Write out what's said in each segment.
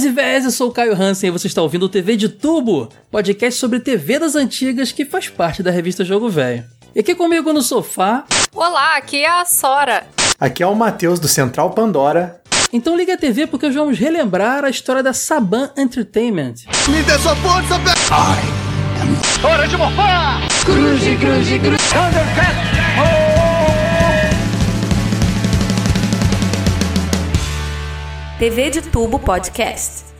Vez e Vez, eu sou o Caio Hansen e você está ouvindo o TV de Tubo, podcast sobre TV das antigas que faz parte da revista Jogo Velho. E aqui comigo no sofá. Olá, aqui é a Sora. Aqui é o Matheus do Central Pandora. Então liga a TV porque hoje vamos relembrar a história da Saban Entertainment. Me dê sua força, am... Hora de morfar! Cruze, cruze, cruze. Thundercat! TV de Tubo Podcast.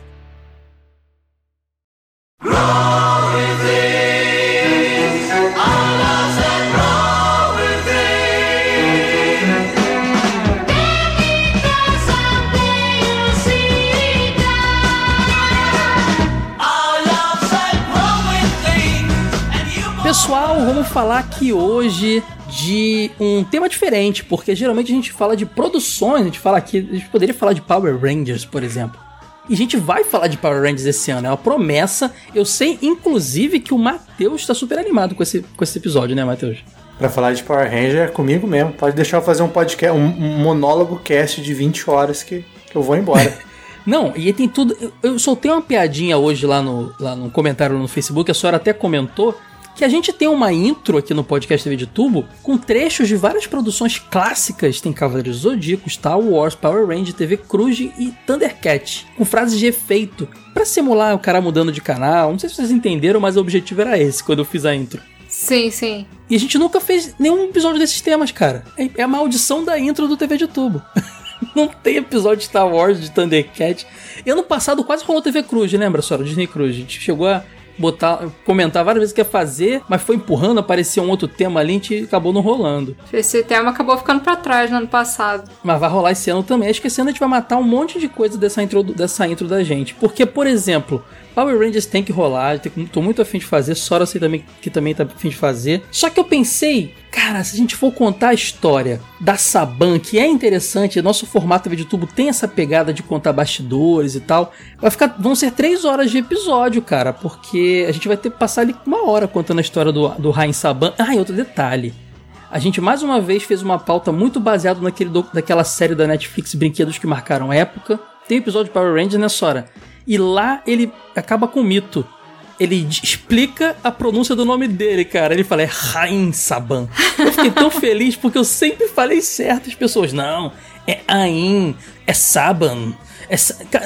Pessoal, vamos falar aqui hoje de um tema diferente, porque geralmente a gente fala de produções, a gente fala aqui, a gente poderia falar de Power Rangers, por exemplo. E a gente vai falar de Power Rangers esse ano, é uma promessa. Eu sei, inclusive, que o Matheus está super animado com esse, com esse episódio, né, Matheus? Pra falar de Power Ranger é comigo mesmo. Pode deixar eu fazer um podcast, um, um monólogo cast de 20 horas que, que eu vou embora. Não, e tem tudo. Eu, eu soltei uma piadinha hoje lá no, lá no comentário no Facebook, a senhora até comentou que a gente tem uma intro aqui no podcast TV de Tubo com trechos de várias produções clássicas. Tem Cavaleiros Zodíaco, Star Wars, Power Rangers, TV Cruz e Thundercat, com frases de efeito para simular o cara mudando de canal. Não sei se vocês entenderam, mas o objetivo era esse quando eu fiz a intro. Sim, sim. E a gente nunca fez nenhum episódio desses temas, cara. É, é a maldição da intro do TV de Tubo. Não tem episódio de Star Wars, de Thundercat. E ano passado quase rolou TV Cruz, lembra, senhora? Disney Cruz. A gente chegou a botar, comentar várias vezes que ia fazer, mas foi empurrando, aparecia um outro tema ali, a gente acabou não rolando. Esse tema acabou ficando para trás no ano passado. Mas vai rolar esse ano também. Acho que esse ano a gente vai matar um monte de coisa dessa intro, dessa intro da gente. Porque, por exemplo, Power Rangers tem que rolar, tô muito afim de fazer, Sora sei também que também tá afim de fazer. Só que eu pensei, cara, se a gente for contar a história da Saban, que é interessante, nosso formato de tubo tem essa pegada de contar bastidores e tal, vai ficar, vão ser três horas de episódio, cara, porque a gente vai ter que passar ali uma hora contando a história do, do Rain Saban. Ah, e outro detalhe. A gente mais uma vez fez uma pauta muito baseada naquele daquela série da Netflix Brinquedos que marcaram época. Tem episódio de Power Rangers, né, Sora? E lá ele acaba com o mito. Ele explica a pronúncia do nome dele, cara. Ele fala, é Rain Saban. Eu fiquei tão feliz porque eu sempre falei certo. As pessoas, não, é Ain, é Saban. É,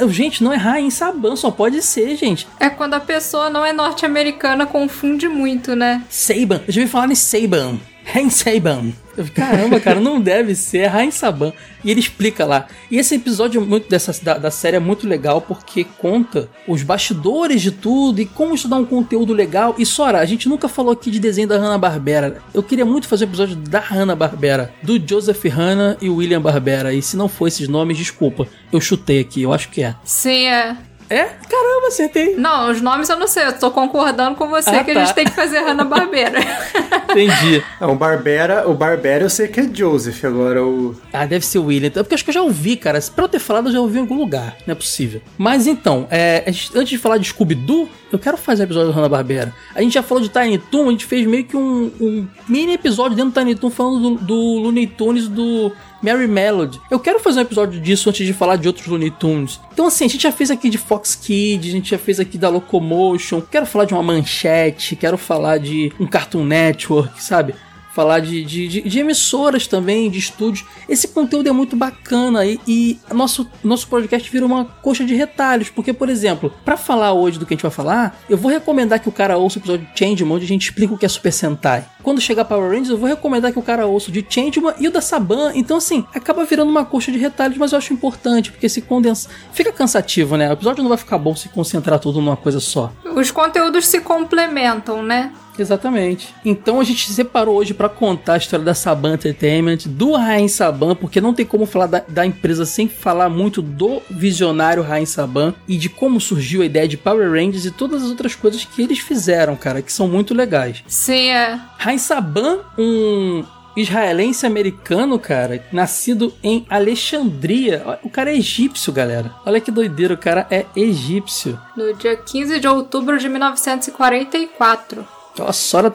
gente, não é Rain Saban, só pode ser, gente. É quando a pessoa não é norte-americana, confunde muito, né? Saban. Eu já ouvi falar em Saban. Saban. Caramba, cara, não deve ser, é Rain Saban. E ele explica lá. E esse episódio muito dessa, da, da, série é muito legal porque conta os bastidores de tudo e como estudar um conteúdo legal. E Sora, a gente nunca falou aqui de desenho da Hanna-Barbera. Eu queria muito fazer um episódio da Hanna-Barbera, do Joseph Hanna e William Barbera. E se não for esses nomes, desculpa. Eu chutei aqui, eu acho que é. Sim, é. É? Caramba, acertei. Não, os nomes eu não sei, eu tô concordando com você ah, que tá. a gente tem que fazer Hanna-Barbera. Entendi. Não, o Barbera, o Barbera eu sei que é Joseph, agora o... Ah, deve ser o William, então, porque acho que eu já ouvi, cara. Pra eu ter falado, eu já ouvi em algum lugar, não é possível. Mas então, é, antes de falar de Scooby-Doo, eu quero fazer um episódio do Hanna-Barbera. A gente já falou de Tiny Toon, a gente fez meio que um, um mini episódio dentro do Tiny Toon falando do, do Looney Tunes do Mary Melody. Eu quero fazer um episódio disso antes de falar de outros Looney Tunes. Então, assim, a gente já fez aqui de Fox Kids, a gente já fez aqui da Locomotion. Quero falar de uma manchete, quero falar de um Cartoon Network, sabe? Falar de, de, de, de, emissoras também, de estúdios. Esse conteúdo é muito bacana e, e nosso, nosso podcast vira uma coxa de retalhos, porque, por exemplo, para falar hoje do que a gente vai falar, eu vou recomendar que o cara ouça o episódio de Changeman, onde a gente explica o que é Super Sentai. Quando chegar Power Rangers, eu vou recomendar que o cara ouça o de Changeman e o da Saban. Então, assim, acaba virando uma coxa de retalhos, mas eu acho importante, porque se condensa. Fica cansativo, né? O episódio não vai ficar bom se concentrar tudo numa coisa só. Os conteúdos se complementam, né? Exatamente. Então a gente separou hoje para contar a história da Saban Entertainment, do Rain Saban, porque não tem como falar da, da, empresa sem falar muito do visionário Rain Saban e de como surgiu a ideia de Power Rangers e todas as outras coisas que eles fizeram, cara, que são muito legais. Sim, é. Rain Saban, um israelense americano, cara, nascido em Alexandria. O cara é egípcio, galera. Olha que doideira, o cara é egípcio. No dia 15 de outubro de 1944. A Sora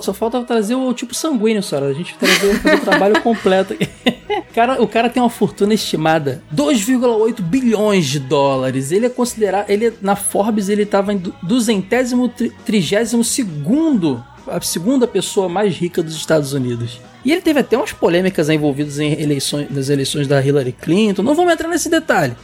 só falta trazer o tipo sanguíneo, Sora. A gente trazer o trabalho completo aqui. Cara, o cara tem uma fortuna estimada 2,8 bilhões de dólares. Ele é considerado, ele na Forbes ele estava em duzentésimo, trigésimo segundo, a segunda pessoa mais rica dos Estados Unidos. E ele teve até umas polêmicas envolvidas em eleições, nas eleições da Hillary Clinton. Não vamos entrar nesse detalhe.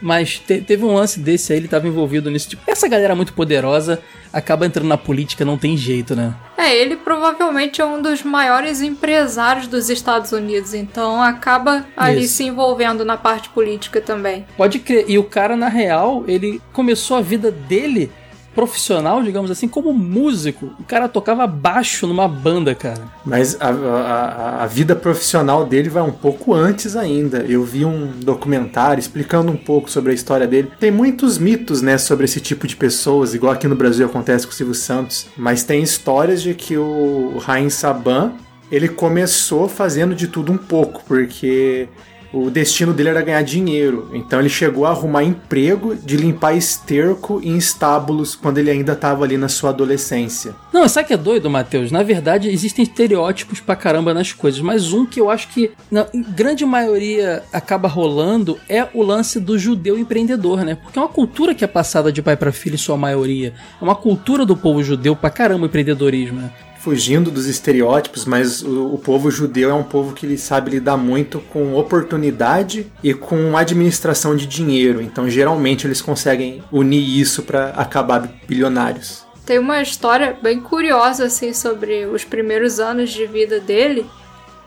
Mas te, teve um lance desse aí, ele estava envolvido nisso. Tipo, essa galera muito poderosa acaba entrando na política, não tem jeito, né? É, ele provavelmente é um dos maiores empresários dos Estados Unidos, então acaba ali Isso. se envolvendo na parte política também. Pode crer. E o cara, na real, ele começou a vida dele profissional, digamos assim, como músico. O cara tocava baixo numa banda, cara. Mas a, a, a, vida profissional dele vai um pouco antes ainda. Eu vi um documentário explicando um pouco sobre a história dele. Tem muitos mitos, né, sobre esse tipo de pessoas, igual aqui no Brasil acontece com o Silvio Santos. Mas tem histórias de que o Rain Saban ele começou fazendo de tudo um pouco, porque o destino dele era ganhar dinheiro. Então ele chegou a arrumar emprego de limpar esterco em estábulos quando ele ainda estava ali na sua adolescência. Não, sabe que é doido, Matheus? Na verdade, existem estereótipos pra caramba nas coisas, mas um que eu acho que na grande maioria acaba rolando é o lance do judeu empreendedor, né? Porque é uma cultura que é passada de pai para filho em sua maioria. É uma cultura do povo judeu pra caramba o empreendedorismo, né? Fugindo dos estereótipos, mas o, o, povo judeu é um povo que ele sabe lidar muito com oportunidade e com administração de dinheiro. Então, geralmente, eles conseguem unir isso para acabar bilionários. Tem uma história bem curiosa assim sobre os primeiros anos de vida dele,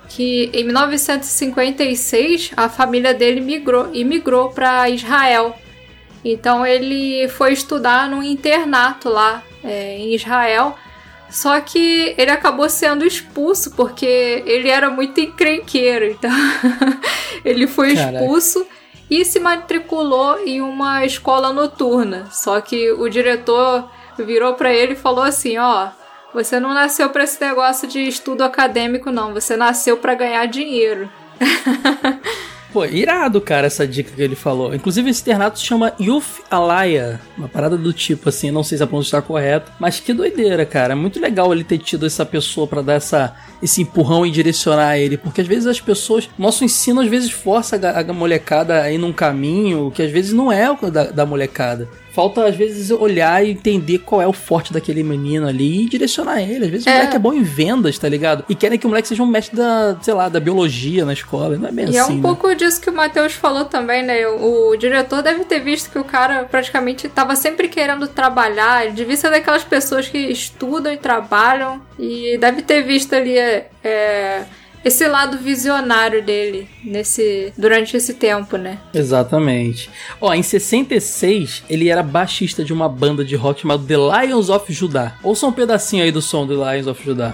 que em 1956 a família dele migrou imigrou para Israel. Então ele foi estudar num internato lá é, em Israel só que ele acabou sendo expulso porque ele era muito encrenqueiro. Então ele foi expulso e se matriculou em uma escola noturna. Só que o diretor virou para ele e falou assim: Ó, você não nasceu para esse negócio de estudo acadêmico, não. Você nasceu para ganhar dinheiro. Pô, irado, cara, essa dica que ele falou. Inclusive, esse internato se chama Youth Alaya. Uma parada do tipo, assim, não sei se a pronúncia está correta. Mas que doideira, cara. É muito legal ele ter tido essa pessoa para dar essa, esse empurrão e direcionar ele. Porque às vezes as pessoas. Nosso ensino às vezes força a, a molecada a ir num caminho que às vezes não é o da, da molecada. Falta, às vezes, olhar e entender qual é o forte daquele menino ali e direcionar ele. Às vezes é. o moleque é bom em vendas, tá ligado? E querem que o moleque seja um mestre da, sei lá, da biologia na escola. Não é bem e assim. E é um né? pouco disso que o Matheus falou também, né? O, o, diretor deve ter visto que o cara praticamente tava sempre querendo trabalhar. Ele devia ser daquelas pessoas que estudam e trabalham. E deve ter visto ali. É, esse lado visionário dele nesse durante esse tempo, né? Exatamente. Ó, em 66, ele era baixista de uma banda de rock chamada The Lions of Judah. Ouça um pedacinho aí do som do Lions of Judah.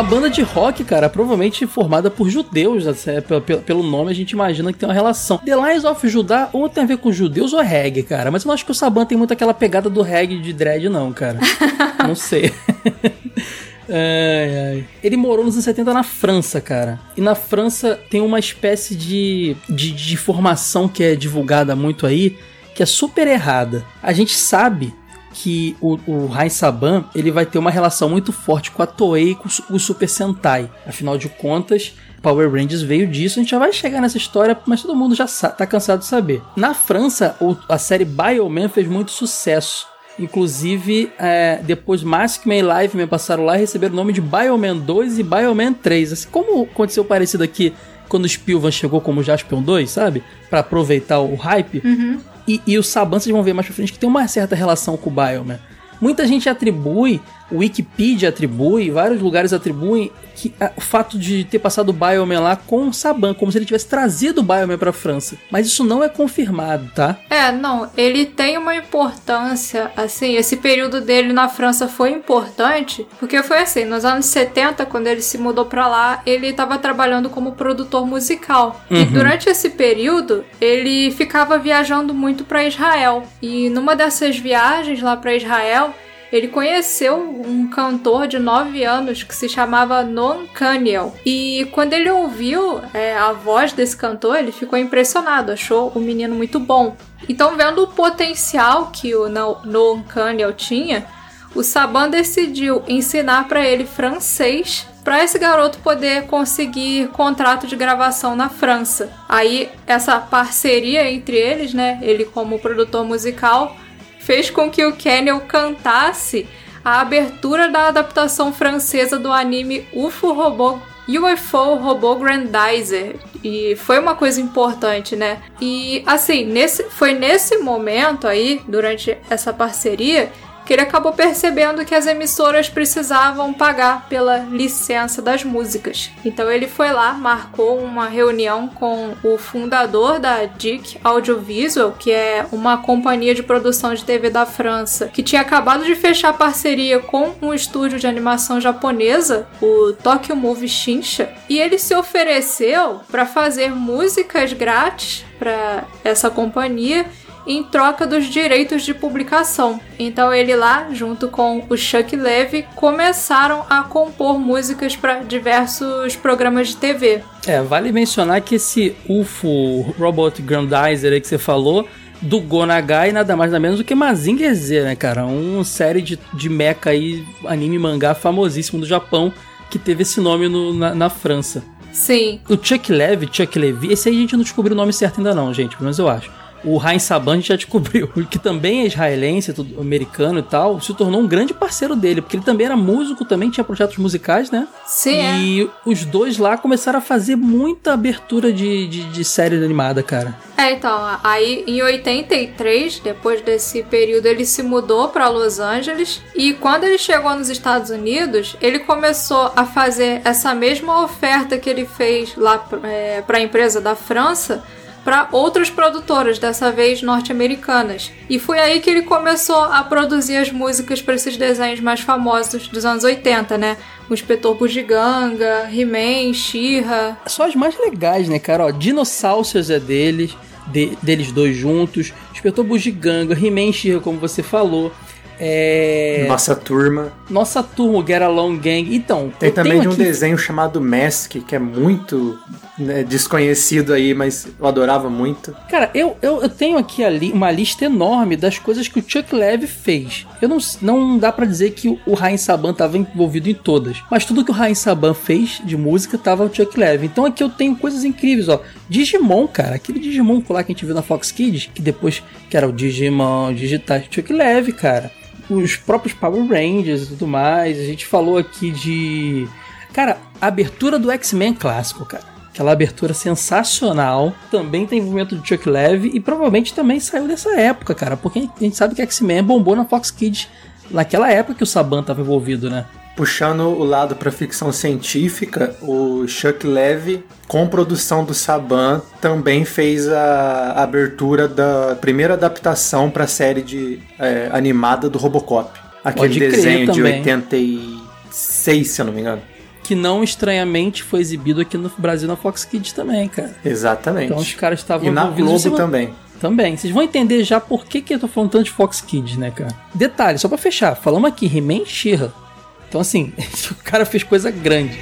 Uma banda de rock, cara, provavelmente formada por judeus. Assim, pelo nome a gente imagina que tem uma relação. The Lions of Judah ou tem a ver com judeus ou reggae, cara. Mas eu não acho que o Saban tem muito aquela pegada do reggae de dread, não, cara. não sei. Ai, ai. Ele morou nos anos 70 na França, cara. E na França tem uma espécie de, de, de formação que é divulgada muito aí, que é super errada. A gente sabe que o, o Saban ele vai ter uma relação muito forte com a Toei e com o Super Sentai. Afinal de contas, Power Rangers veio disso, a gente já vai chegar nessa história, mas todo mundo já tá cansado de saber. Na França, a série Bioman fez muito sucesso. Inclusive, é, depois Maskman e Live passaram lá e receberam o nome de Bioman 2 e Bioman 3. Assim, como aconteceu parecido aqui quando o Spilvan chegou como Jaspion 2, sabe? para aproveitar o hype. Uhum. E, e o Saban, vocês vão ver mais pra frente, que tem uma certa relação com o Bioman. Muita gente atribui o Wikipedia atribui, vários lugares atribuem que a, o fato de ter passado o Bioman lá com o Saban, como se ele tivesse trazido o Bioman pra França. Mas isso não é confirmado, tá? É, não, ele tem uma importância, assim, esse período dele na França foi importante, porque foi assim, nos anos 70, quando ele se mudou pra lá, ele estava trabalhando como produtor musical. E Uhum. durante esse período, ele ficava viajando muito pra Israel. E numa dessas viagens lá pra Israel, ele conheceu um cantor de 9 anos que se chamava Non Kaniel. E quando ele ouviu é, a voz desse cantor, ele ficou impressionado, achou o menino muito bom. Então, vendo o potencial que o No- Non Kaniel tinha, o Saban decidiu ensinar para ele francês para esse garoto poder conseguir contrato de gravação na França. Aí essa parceria entre eles, né, ele como produtor musical, fez com que o Kennel cantasse a abertura da adaptação francesa do anime UFO Robô UFO Robô Grandizer. E foi uma coisa importante, né? E assim, nesse, foi nesse momento aí, durante essa parceria, que ele acabou percebendo que as emissoras precisavam pagar pela licença das músicas. Então ele foi lá, marcou uma reunião com o fundador da DIC Audiovisual, que é uma companhia de produção de TV da França, que tinha acabado de fechar parceria com um estúdio de animação japonesa, o Tokyo Movie Shinsha, e ele se ofereceu para fazer músicas grátis para essa companhia em troca dos direitos de publicação. Então ele lá, junto com o Chuck Levy, começaram a compor músicas para diversos programas de TV. É, vale mencionar que esse UFO Robot Grandizer aí que você falou, do Gonagai, nada mais nada menos do que Mazinger Z, né, cara? Uma série de, de mecha aí, anime mangá famosíssimo do Japão, que teve esse nome no- na, na França. Sim, O Chuck Levy, Chuck Levy, esse aí a gente não descobriu o nome certo ainda não, gente, pelo menos eu acho. O Heinz Saban já descobriu, que também é israelense, americano e tal, se tornou um grande parceiro dele, porque ele também era músico, também tinha projetos musicais, né? sim, é. E os dois lá começaram a fazer muita abertura de, de, de série animada, cara. É, então, aí em 83, depois desse período, ele se mudou para Los Angeles e quando ele chegou nos Estados Unidos, ele começou a fazer essa mesma oferta que ele fez lá para a empresa da França para outras produtoras, dessa vez norte-americanas. E foi aí que ele começou a produzir as músicas para esses desenhos mais famosos dos anos 80, né? O Inspetor Bugiganga, He-Man, She-Ra. Só as mais legais, né, cara? Dinossauros é deles, de- deles dois juntos. Inspetor Bugiganga, He-Man She-Ra, como você falou. É... Nossa turma. Nossa turma, o Get Along Gang. Então, Tem também de um aqui- desenho chamado Mask, que é muito né, desconhecido aí, mas eu adorava muito. Cara, eu, eu, eu tenho aqui ali uma lista enorme das coisas que o Chuck Levy fez. Eu não, não dá pra dizer que o, Heinz Saban tava envolvido em todas, mas tudo que o Heinz Saban fez de música tava o Chuck Levy. Então aqui eu tenho coisas incríveis, ó. Digimon, cara, aquele Digimon lá que a gente viu na Fox Kids, que depois que era o Digimon digitais Chuck Levy, cara. Os próprios Power Rangers e tudo mais. A gente falou aqui de. Cara, a abertura do X-Men clássico, cara. Aquela abertura sensacional. Também tem envolvimento do Chuck Levy e provavelmente também saiu dessa época, cara. Porque a gente sabe que X-Men bombou na Fox Kids naquela época que o Saban tava envolvido, né? Puxando o lado para ficção científica, o Chuck Levy, com produção do Saban, também fez a abertura da primeira adaptação para a série de é, animada do Robocop. Aquele Pode desenho de também. 86, se eu não me engano. Que não estranhamente foi exibido aqui no Brasil na Fox Kids também, cara. Exatamente. Então os caras estavam e na. Globo vai- também. Também. Vocês vão entender já por que, que eu tô falando tanto de Fox Kids, né, cara? Detalhe, só pra fechar, falamos aqui, He-Man She-Ra. Então, assim, o cara fez coisa grande.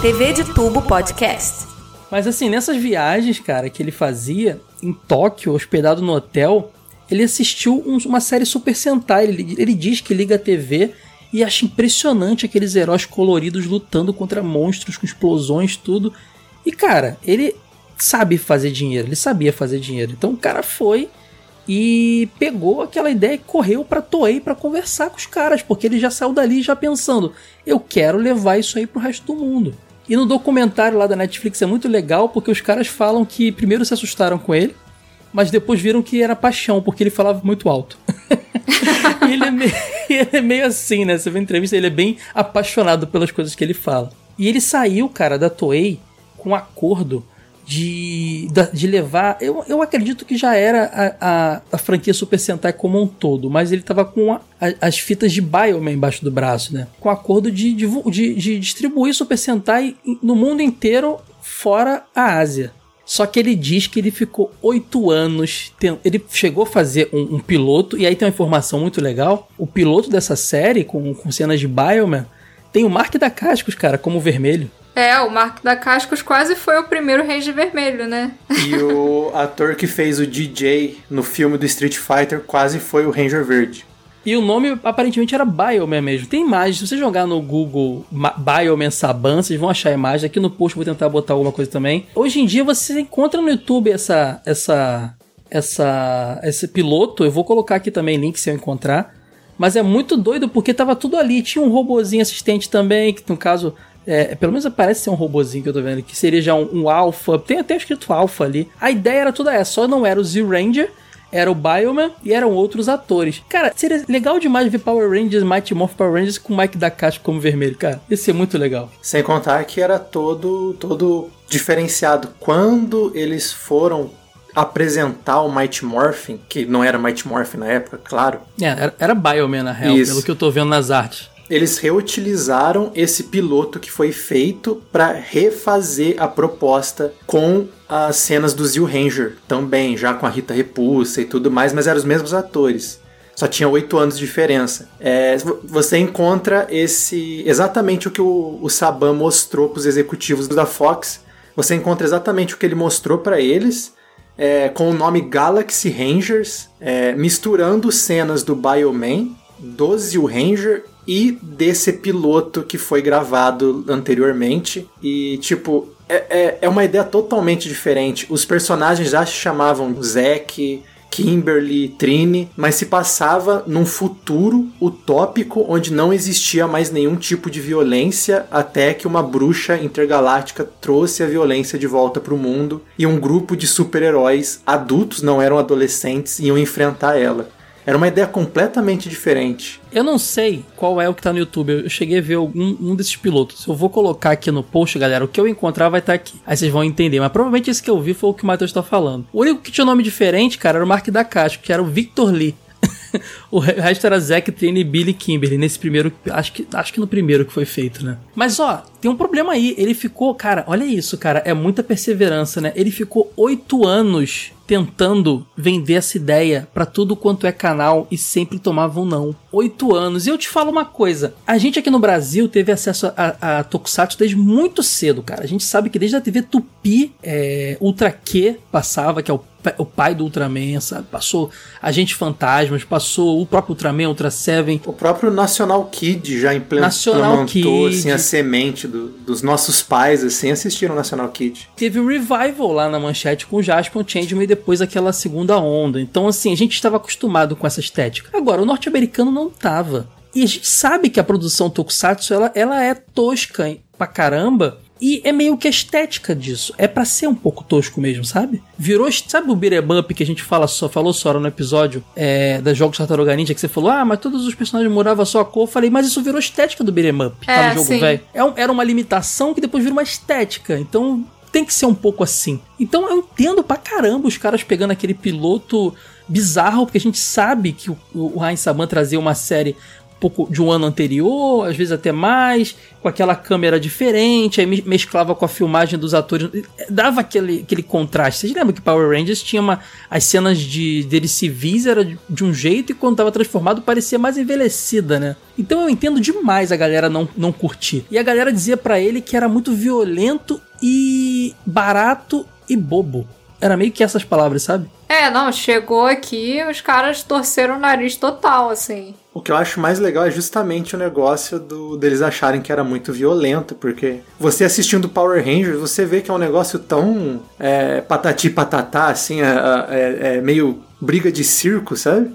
TV de Tubo Podcast. Mas assim, nessas viagens, cara, que ele fazia em Tóquio, hospedado no hotel, ele assistiu um, uma série Super Sentai. Ele, ele diz que liga a TV e acha impressionante aqueles heróis coloridos lutando contra monstros com explosões, tudo. E cara, ele sabe fazer dinheiro, ele sabia fazer dinheiro. Então o cara foi e pegou aquela ideia e correu para Toei para conversar com os caras, porque ele já saiu dali já pensando, eu quero levar isso aí pro resto do mundo. E no documentário lá da Netflix é muito legal porque os caras falam que primeiro se assustaram com ele, mas depois viram que era paixão, porque ele falava muito alto. ele é, meio, ele é meio assim, né? Você vê a entrevista, ele é bem apaixonado pelas coisas que ele fala. E ele saiu, cara, da Toei com um acordo de, de levar. Eu, eu acredito que já era a, a, a franquia Super Sentai como um todo, mas ele tava com a, as fitas de Bioman embaixo do braço, né? Com acordo de, de, de, de distribuir Super Sentai no mundo inteiro, fora a Ásia. Só que ele diz que ele ficou oito anos. Ele chegou a fazer um, um, piloto, e aí tem uma informação muito legal. O piloto dessa série, com, com cenas de Bioman, tem o Mark da Cascos, cara, como vermelho. É, o Mark da Cascos quase foi o primeiro Ranger Vermelho, né? E o ator que fez o DJ no filme do Street Fighter quase foi o Ranger Verde. E o nome aparentemente era Bioman mesmo. Tem imagem, se você jogar no Google Bioman Saban, vocês vão achar a imagem. Aqui no post vou tentar botar alguma coisa também. Hoje em dia você encontra no YouTube essa essa essa esse piloto. Eu vou colocar aqui também link se eu encontrar. Mas é muito doido porque tava tudo ali. Tinha um robozinho assistente também, que no caso é, pelo menos parece ser um robozinho que eu tô vendo, que seria já um, um alpha. Tem até escrito alpha ali. A ideia era toda essa, só não era o Z-Ranger, era o Bioman e eram outros atores. Cara, seria legal demais ver Power Rangers, Mighty Morph Power Rangers com Mike da Caixa como vermelho, cara. Ia ser muito legal. Sem contar que era todo todo diferenciado. Quando eles foram apresentar o Mighty Morphin, que não era Mighty Morphin na época, claro. É, era, era Bioman na real, Isso. pelo que eu tô vendo nas artes eles reutilizaram esse piloto que foi feito para refazer a proposta com as cenas do Zil Ranger também, já com a Rita Repulsa e tudo mais, mas eram os mesmos atores. Só tinha oito anos de diferença. É, você encontra esse exatamente o que o, o Saban mostrou para os executivos da Fox. Você encontra exatamente o que ele mostrou para eles. É, com o nome Galaxy Rangers, é, misturando cenas do Bioman, do Zil Ranger e desse piloto que foi gravado anteriormente. E, tipo, é, é, é uma ideia totalmente diferente. Os personagens já se chamavam Zack, Kimberly, Trini, mas se passava num futuro utópico onde não existia mais nenhum tipo de violência até que uma bruxa intergaláctica trouxe a violência de volta para o mundo e um grupo de super-heróis adultos, não eram adolescentes, iam enfrentar ela. Era uma ideia completamente diferente. Eu não sei qual é o que tá no YouTube. Eu cheguei a ver algum um desses pilotos. Eu vou colocar aqui no post, galera. O que eu encontrar vai estar tá aqui. Aí vocês vão entender. Mas provavelmente esse que eu vi foi o que o Matheus tá falando. O único que tinha nome diferente, cara, era o Mark da que era o Victor Lee. o resto era Zack, Trine e Billy Kimberly. Nesse primeiro, acho que, acho que no primeiro que foi feito, né? Mas ó, tem um problema aí. Ele ficou, cara, olha isso, cara. É muita perseverança, né? Ele ficou oito anos tentando vender essa ideia para tudo quanto é canal e sempre tomavam não. Oito anos. E eu te falo uma coisa: a gente aqui no Brasil teve acesso a, a Tokusatsu desde muito cedo, cara. A gente sabe que desde a TV Tupi, é, Ultra Q passava, que é o o pai do Ultraman, sabe? Passou Agente Fantasmas, passou o próprio Ultraman, Ultra Seven. O próprio National Kid já implementou National Kid. Assim, a semente do, dos nossos pais, assim, assistiram National Kid. Teve o Revival lá na manchete com o Jasper, o Changeman e depois aquela segunda onda. Então, assim, a gente estava acostumado com essa estética. Agora, o norte-americano não tava. E a gente sabe que a produção Tokusatsu, ela, ela é tosca pra caramba, e é meio que a estética disso. É para ser um pouco tosco mesmo, sabe? Virou. Sabe o beat'em up que a gente fala só, falou só no episódio é, das jogos Tartaruga Ninja que você falou, ah, mas todos os personagens moravam só a cor. Eu falei, mas isso virou estética do beat'em up. Tá é, tá no jogo, velho. É era uma limitação que depois virou uma estética. Então tem que ser um pouco assim. Então eu entendo pra caramba os caras pegando aquele piloto bizarro, porque a gente sabe que o, o Ryan Saban trazia uma série pouco de um ano anterior, às vezes até mais, com aquela câmera diferente, aí mesclava com a filmagem dos atores, dava aquele, aquele contraste. Vocês lembram que Power Rangers tinha uma. As cenas de deles civis era de um jeito e quando tava transformado parecia mais envelhecida, né? Então eu entendo demais a galera não, não curtir. E a galera dizia para ele que era muito violento e barato e bobo. Era meio que essas palavras, sabe? É, não, chegou aqui os caras torceram o nariz total, assim. O que eu acho mais legal é justamente o negócio do deles acharem que era muito violento, porque você assistindo Power Rangers, você vê que é um negócio tão é, patati patatá, assim, é, é, é, meio briga de circo, sabe?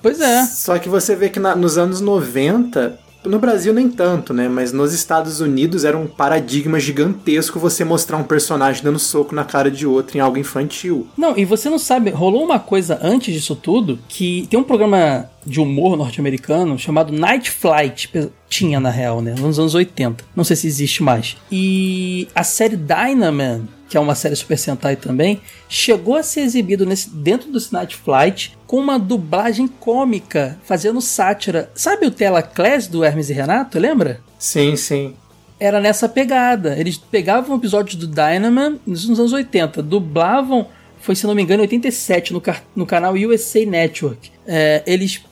Pois é. Só que você vê que na, nos anos 90 no Brasil nem tanto, né? Mas nos Estados Unidos era um paradigma gigantesco você mostrar um personagem dando soco na cara de outro em algo infantil. Não, e você não sabe, rolou uma coisa antes disso tudo, que tem um programa de humor norte-americano chamado Night Flight. Tinha, na real, né? Nos anos 80. Não sei se existe mais. E a série Dynaman, que é uma série Super Sentai também, chegou a ser exibido nesse, dentro do Night Flight com uma dublagem cômica, fazendo sátira. Sabe o Tela Class do Hermes e Renato, lembra? Sim, sim. Era nessa pegada. Eles pegavam episódios do Dynaman nos anos 80, dublavam, foi se não me engano, em 87, no, no canal USA Network. É, eles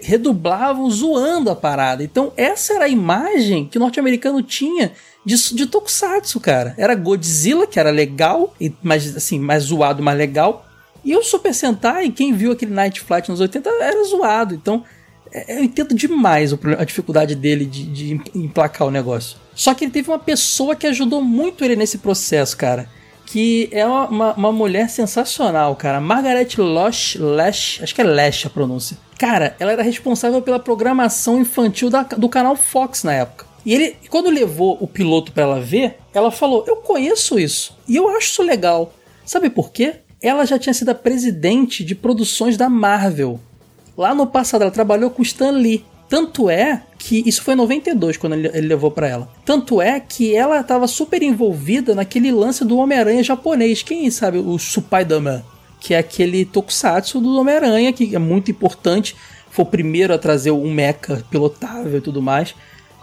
redublavam zoando a parada. Então, essa era a imagem que o norte-americano tinha de, de Tokusatsu, cara. Era Godzilla, que era legal, mas assim, mais zoado, mais legal. E o Super Sentai, quem viu aquele Night Flight nos 80 era zoado. Então, é, eu entendo demais a dificuldade dele de, de emplacar o negócio. Só que ele teve uma pessoa que ajudou muito ele nesse processo, cara que é uma, uma, uma, mulher sensacional, cara. Margaret Losh, Lash, acho que é Lash a pronúncia. Cara, ela era responsável pela programação infantil da, do canal Fox na época. E ele, quando levou o piloto para ela ver, ela falou: Eu conheço isso e eu acho isso legal. Sabe por quê? Ela já tinha sido a presidente de produções da Marvel. Lá no passado, ela trabalhou com Stan Lee. Tanto é que isso foi em 92 quando ele, ele levou para ela. Tanto é que ela estava super envolvida naquele lance do Homem-Aranha japonês. Quem sabe o Spider-Man? Que é aquele tokusatsu do Homem-Aranha, que é muito importante. Foi o primeiro a trazer um mecha pilotável e tudo mais.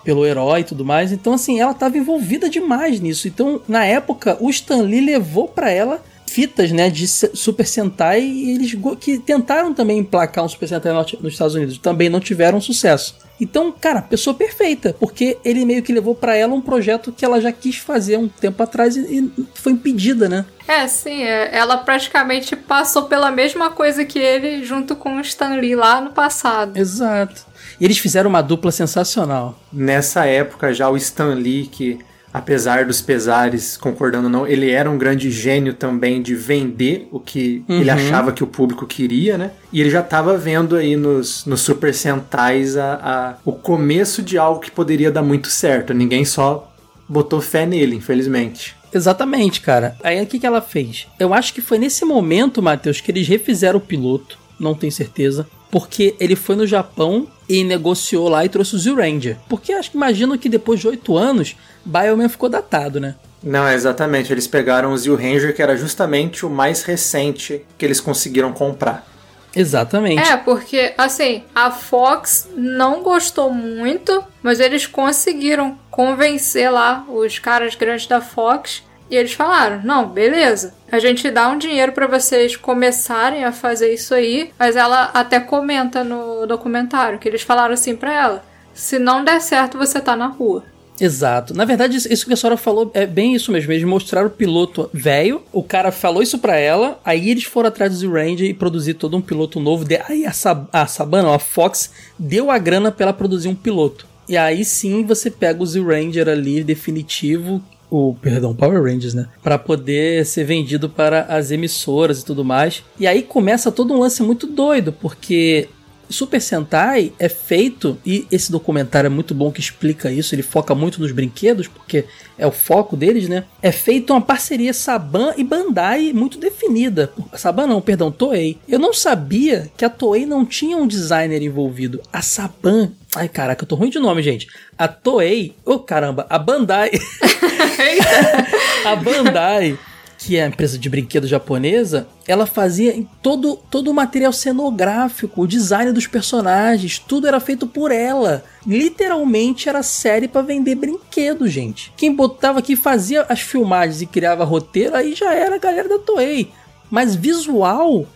Pelo herói e tudo mais. Então, assim, ela estava envolvida demais nisso. Então, na época, o Stan Lee levou para ela fitas, né, de Super Sentai e eles que tentaram também emplacar um Super Sentai nos Estados Unidos, também não tiveram sucesso. Então, cara, pessoa perfeita, porque ele meio que levou para ela um projeto que ela já quis fazer um tempo atrás e, foi impedida, né? É, sim, é, ela praticamente passou pela mesma coisa que ele junto com o Stan Lee lá no passado. Exato. Eles fizeram uma dupla sensacional. Nessa época já o Stan Lee que apesar dos pesares, concordando ou não, ele era um grande gênio também de vender o que uhum. ele achava que o público queria, né? E ele já estava vendo aí nos, nos Super Sentais a, a, o começo de algo que poderia dar muito certo. Ninguém só botou fé nele, infelizmente. Exatamente, cara. Aí o que, que ela fez? Eu acho que foi nesse momento, Matheus, que eles refizeram o piloto, não tenho certeza, porque ele foi no Japão e negociou lá e trouxe o Z-Ranger. Porque acho que imagino que depois de oito anos, Bioman ficou datado, né? Não, exatamente. Eles pegaram o Z-Ranger, que era justamente o mais recente que eles conseguiram comprar. Exatamente. É, porque, assim, a Fox não gostou muito, mas eles conseguiram convencer lá os caras grandes da Fox e eles falaram: não, beleza, a gente dá um dinheiro para vocês começarem a fazer isso aí. Mas ela até comenta no documentário que eles falaram assim para ela: se não der certo, você tá na rua. Exato. Na verdade, isso que a senhora falou é bem isso mesmo. Eles mostraram o piloto velho, o cara falou isso para ela, aí eles foram atrás do Ranger e produzir todo um piloto novo. Aí a, Sab a Sabana, a Fox, deu a grana pra ela produzir um piloto. E aí sim você pega o Z-Ranger ali definitivo, o perdão, Power Rangers, né? Para poder ser vendido para as emissoras e tudo mais. E aí começa todo um lance muito doido, porque Super Sentai é feito, e esse documentário é muito bom que explica isso, ele foca muito nos brinquedos, porque é o foco deles, né? É feito uma parceria Saban e Bandai muito definida. Saban não, perdão, Toei. Eu não sabia que a Toei não tinha um designer envolvido. A Saban. Ai, caraca, eu tô ruim de nome, gente. A Toei. Ô, oh, caramba, a Bandai. a Bandai que é a empresa de brinquedo japonesa, ela fazia todo, todo o material cenográfico, o design dos personagens, tudo era feito por ela. Literalmente era série para vender brinquedo, gente. Quem botava aqui fazia as filmagens e criava roteiro, aí já era a galera da Toei. Mas visual,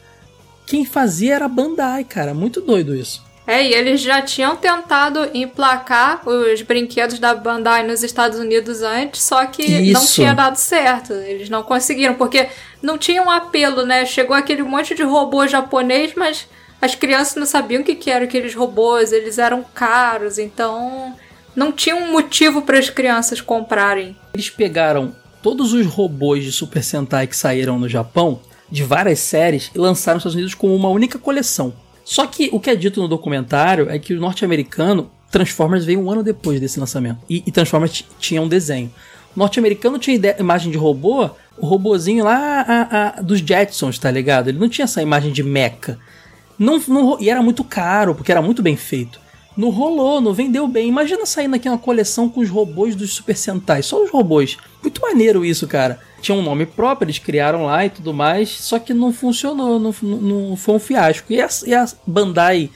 quem fazia era a Bandai, cara. Muito doido isso. É, e eles já tinham tentado emplacar os brinquedos da Bandai nos Estados Unidos antes, só que Isso. não tinha dado certo. Eles não conseguiram, porque não tinha um apelo, né? Chegou aquele monte de robô japonês, mas as crianças não sabiam o que, que eram aqueles robôs, eles eram caros, então não tinha um motivo para as crianças comprarem. Eles pegaram todos os robôs de Super Sentai que saíram no Japão, de várias séries, e lançaram nos Estados Unidos como uma única coleção. Só que o que é dito no documentário é que o norte-americano, Transformers veio um ano depois desse lançamento. E, e Transformers tinha um desenho. O norte-americano tinha ideia, imagem de robô, o robozinho lá a, a, dos Jetsons, tá ligado? Ele não tinha essa imagem de mecha. Não, não, e era muito caro, porque era muito bem feito. Não rolou, não vendeu bem. Imagina saindo aqui uma coleção com os robôs dos Super Sentai, só os robôs. Muito maneiro isso, cara. Tinha um nome próprio, eles criaram lá e tudo mais, só que não funcionou, não, não foi um fiasco. E a, e a Bandai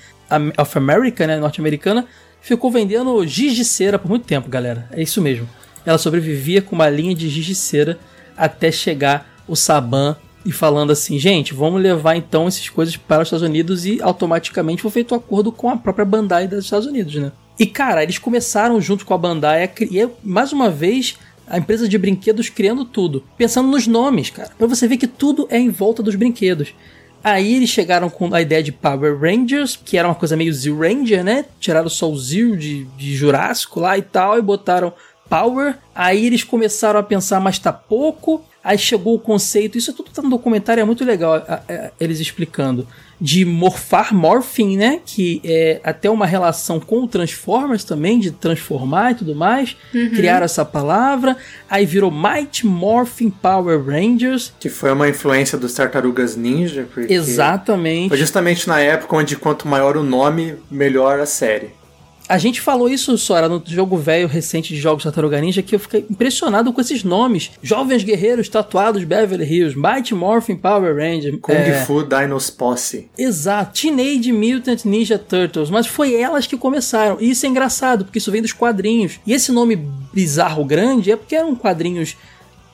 of America, né, norte-americana, ficou vendendo giz de cera por muito tempo, galera. É isso mesmo. Ela sobrevivia com uma linha de giz de cera até chegar o Saban e falando assim, gente, vamos levar então essas coisas para os Estados Unidos e automaticamente foi feito um acordo com a própria Bandai dos Estados Unidos, né? E cara, eles começaram junto com a Bandai a criar, mais uma vez, a empresa de brinquedos criando tudo, pensando nos nomes, cara. Pra você ver que tudo é em volta dos brinquedos. Aí eles chegaram com a ideia de Power Rangers, que era uma coisa meio Z Ranger, né? Tiraram só o Zero de, de Jurássico lá e tal, e botaram Power. Aí eles começaram a pensar, mas tá pouco. Aí chegou o conceito, isso tudo tá no documentário, é muito legal a, a, eles explicando, de morfar, morphing, né? Que é até uma relação com o Transformers também, de transformar e tudo mais. Uhum. Criaram essa palavra, aí virou Might Morphin Power Rangers. Que foi uma influência dos Tartarugas Ninja. Exatamente. Foi justamente na época onde quanto maior o nome, melhor a série. A gente falou isso, Sora, no jogo velho recente de jogos Tartaruga Ninja, que eu fiquei impressionado com esses nomes. Jovens Guerreiros Tatuados Beverly Hills, Mighty Morphin Power Ranger. Kung é... Fu Dinos Posse. Exato, Teenage Mutant Ninja Turtles, mas foi elas que começaram. E isso é engraçado, porque isso vem dos quadrinhos. E esse nome bizarro grande é porque eram quadrinhos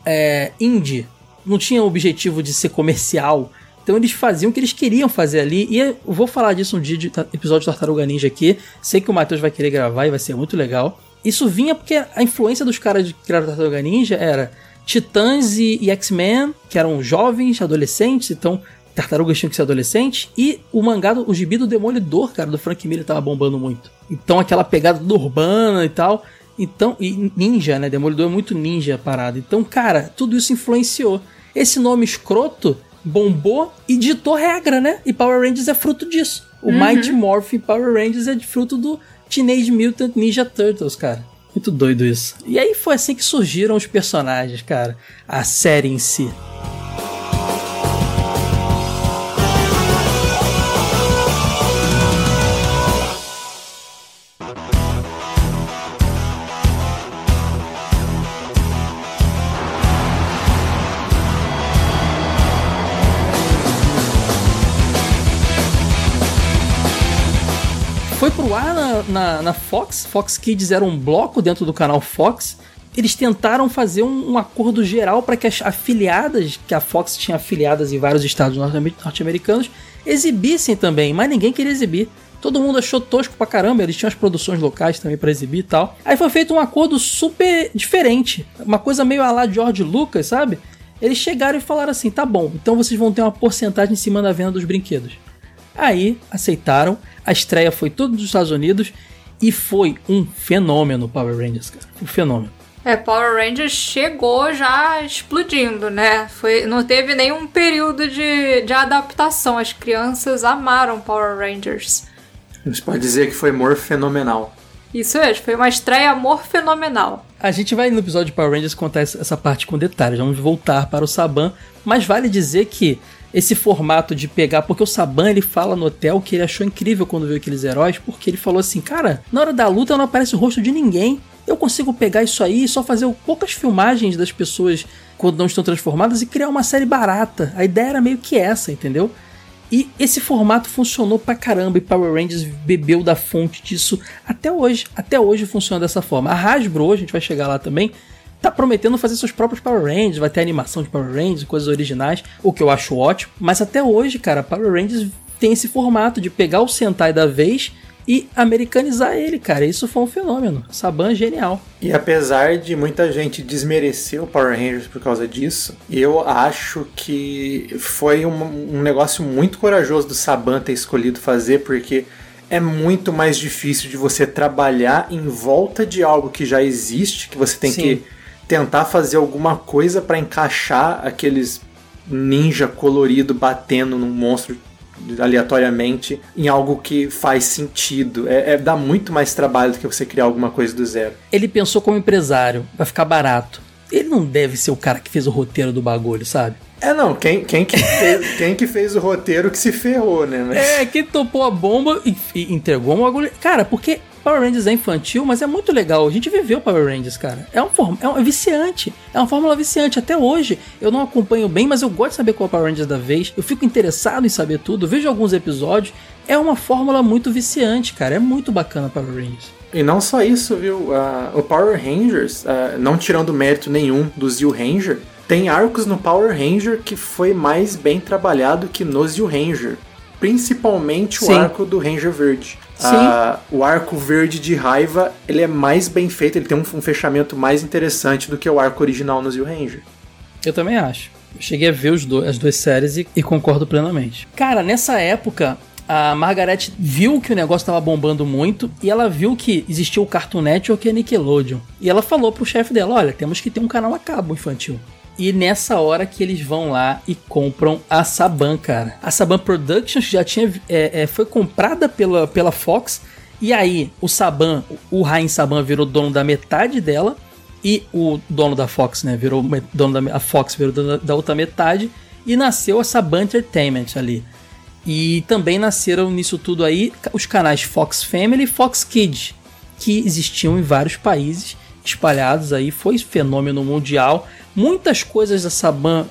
é, indie. Não tinha o objetivo de ser comercial. Então eles faziam o que eles queriam fazer ali. E eu vou falar disso um dia de episódio de Tartaruga Ninja aqui. Sei que o Matheus vai querer gravar e vai ser muito legal. Isso vinha porque a influência dos caras de criar Tartaruga Ninja era Titãs e, e X-Men, que eram jovens, adolescentes, então tartarugas tinham que ser adolescentes. E o mangá, o gibi do Demolidor, cara, do Frank Miller tava bombando muito. Então aquela pegada do urbana e tal. Então, e ninja, né? Demolidor é muito ninja a parada. Então, cara, tudo isso influenciou. Esse nome escroto bombou e ditou regra, né? E Power Rangers é fruto disso. O Uhum. Mighty Morphin Power Rangers é de fruto do Teenage Mutant Ninja Turtles, cara. Muito doido isso. E aí foi assim que surgiram os personagens, cara. A série em si. Foi pro ar na, na, na Fox. Fox Kids era um bloco dentro do canal Fox. Eles tentaram fazer um, um acordo geral para que as afiliadas, que a Fox tinha afiliadas em vários estados norte- norte-americanos, exibissem também, mas ninguém queria exibir. Todo mundo achou tosco pra caramba, eles tinham as produções locais também pra exibir e tal. Aí foi feito um acordo super diferente, uma coisa meio a lá George Lucas, sabe? Eles chegaram e falaram assim: tá bom, então vocês vão ter uma porcentagem em cima da venda dos brinquedos. Aí aceitaram, a estreia foi toda dos Estados Unidos e foi um fenômeno Power Rangers, cara. Um fenômeno. É, Power Rangers chegou já explodindo, né? Foi, não teve nenhum período de, de adaptação. As crianças amaram Power Rangers. A gente pode dizer que foi humor fenomenal. Isso mesmo, foi uma estreia amor fenomenal. A gente vai no episódio de Power Rangers contar essa essa parte com detalhes, vamos voltar para o Saban, mas vale dizer que esse formato de pegar, porque o Saban ele fala no hotel que ele achou incrível quando viu aqueles heróis, porque ele falou assim, cara, na hora da luta não aparece o rosto de ninguém. Eu consigo pegar isso aí e só fazer poucas filmagens das pessoas quando não estão transformadas e criar uma série barata. A ideia era meio que essa, entendeu? E esse formato funcionou pra caramba e Power Rangers bebeu da fonte disso até hoje. Até hoje funciona dessa forma. A Hasbro, a gente vai chegar lá também, tá prometendo fazer seus próprios Power Rangers, vai ter animação de Power Rangers, coisas originais, o que eu acho ótimo. Mas até hoje, cara, Power Rangers tem esse formato de pegar o Sentai da vez e americanizar ele, cara. Isso foi um fenômeno. Saban é genial. E apesar de muita gente desmerecer o Power Rangers por causa disso, eu acho que foi um, um negócio muito corajoso do Saban ter escolhido fazer, porque é muito mais difícil de você trabalhar em volta de algo que já existe, que você tem Sim. que tentar fazer alguma coisa para encaixar aqueles ninja colorido batendo num monstro aleatoriamente em algo que faz sentido. É, é, dá muito mais trabalho do que você criar alguma coisa do zero. Ele pensou como empresário, vai ficar barato. Ele não deve ser o cara que fez o roteiro do bagulho, sabe? É, não, quem, quem, que, fez, quem que fez o roteiro que se ferrou, né? Mas... É, quem topou a bomba e, e entregou um bagulho. Cara, porque Power Rangers é infantil, mas é muito legal. A gente viveu Power Rangers, cara. É um, é um é viciante. É uma fórmula viciante. Até hoje, eu não acompanho bem, mas eu gosto de saber qual é o Power Rangers da vez. Eu fico interessado em saber tudo. Vejo alguns episódios. É uma fórmula muito viciante, cara. É muito bacana Power Rangers. E não só isso, viu? Uh, o Power Rangers, uh, não tirando mérito nenhum do Zio Ranger, tem arcos no Power Ranger que foi mais bem trabalhado que no Zio Ranger. Principalmente o Sim. arco do Ranger Verde. Uh, o arco verde de raiva ele é mais bem feito, ele tem um, um fechamento mais interessante do que o arco original no Zio Ranger. Eu também acho. Eu cheguei a ver os do, as duas séries e, e concordo plenamente. Cara, nessa época, a Margaret viu que o negócio estava bombando muito e ela viu que existia o Cartoon Network e a Nickelodeon. E ela falou pro chefe dela: olha, temos que ter um canal a cabo infantil. E nessa hora que eles vão lá e compram a Saban, cara. A Saban Productions já tinha é, é, foi comprada pela, pela Fox. E aí o Saban, o Rain Saban virou dono da metade dela. E o dono da Fox, né? Virou dono da a Fox virou dono da outra metade. E nasceu a Saban Entertainment ali. E também nasceram nisso tudo aí os canais Fox Family e Fox Kids, que existiam em vários países espalhados aí. Foi fenômeno mundial. Muitas coisas da Saban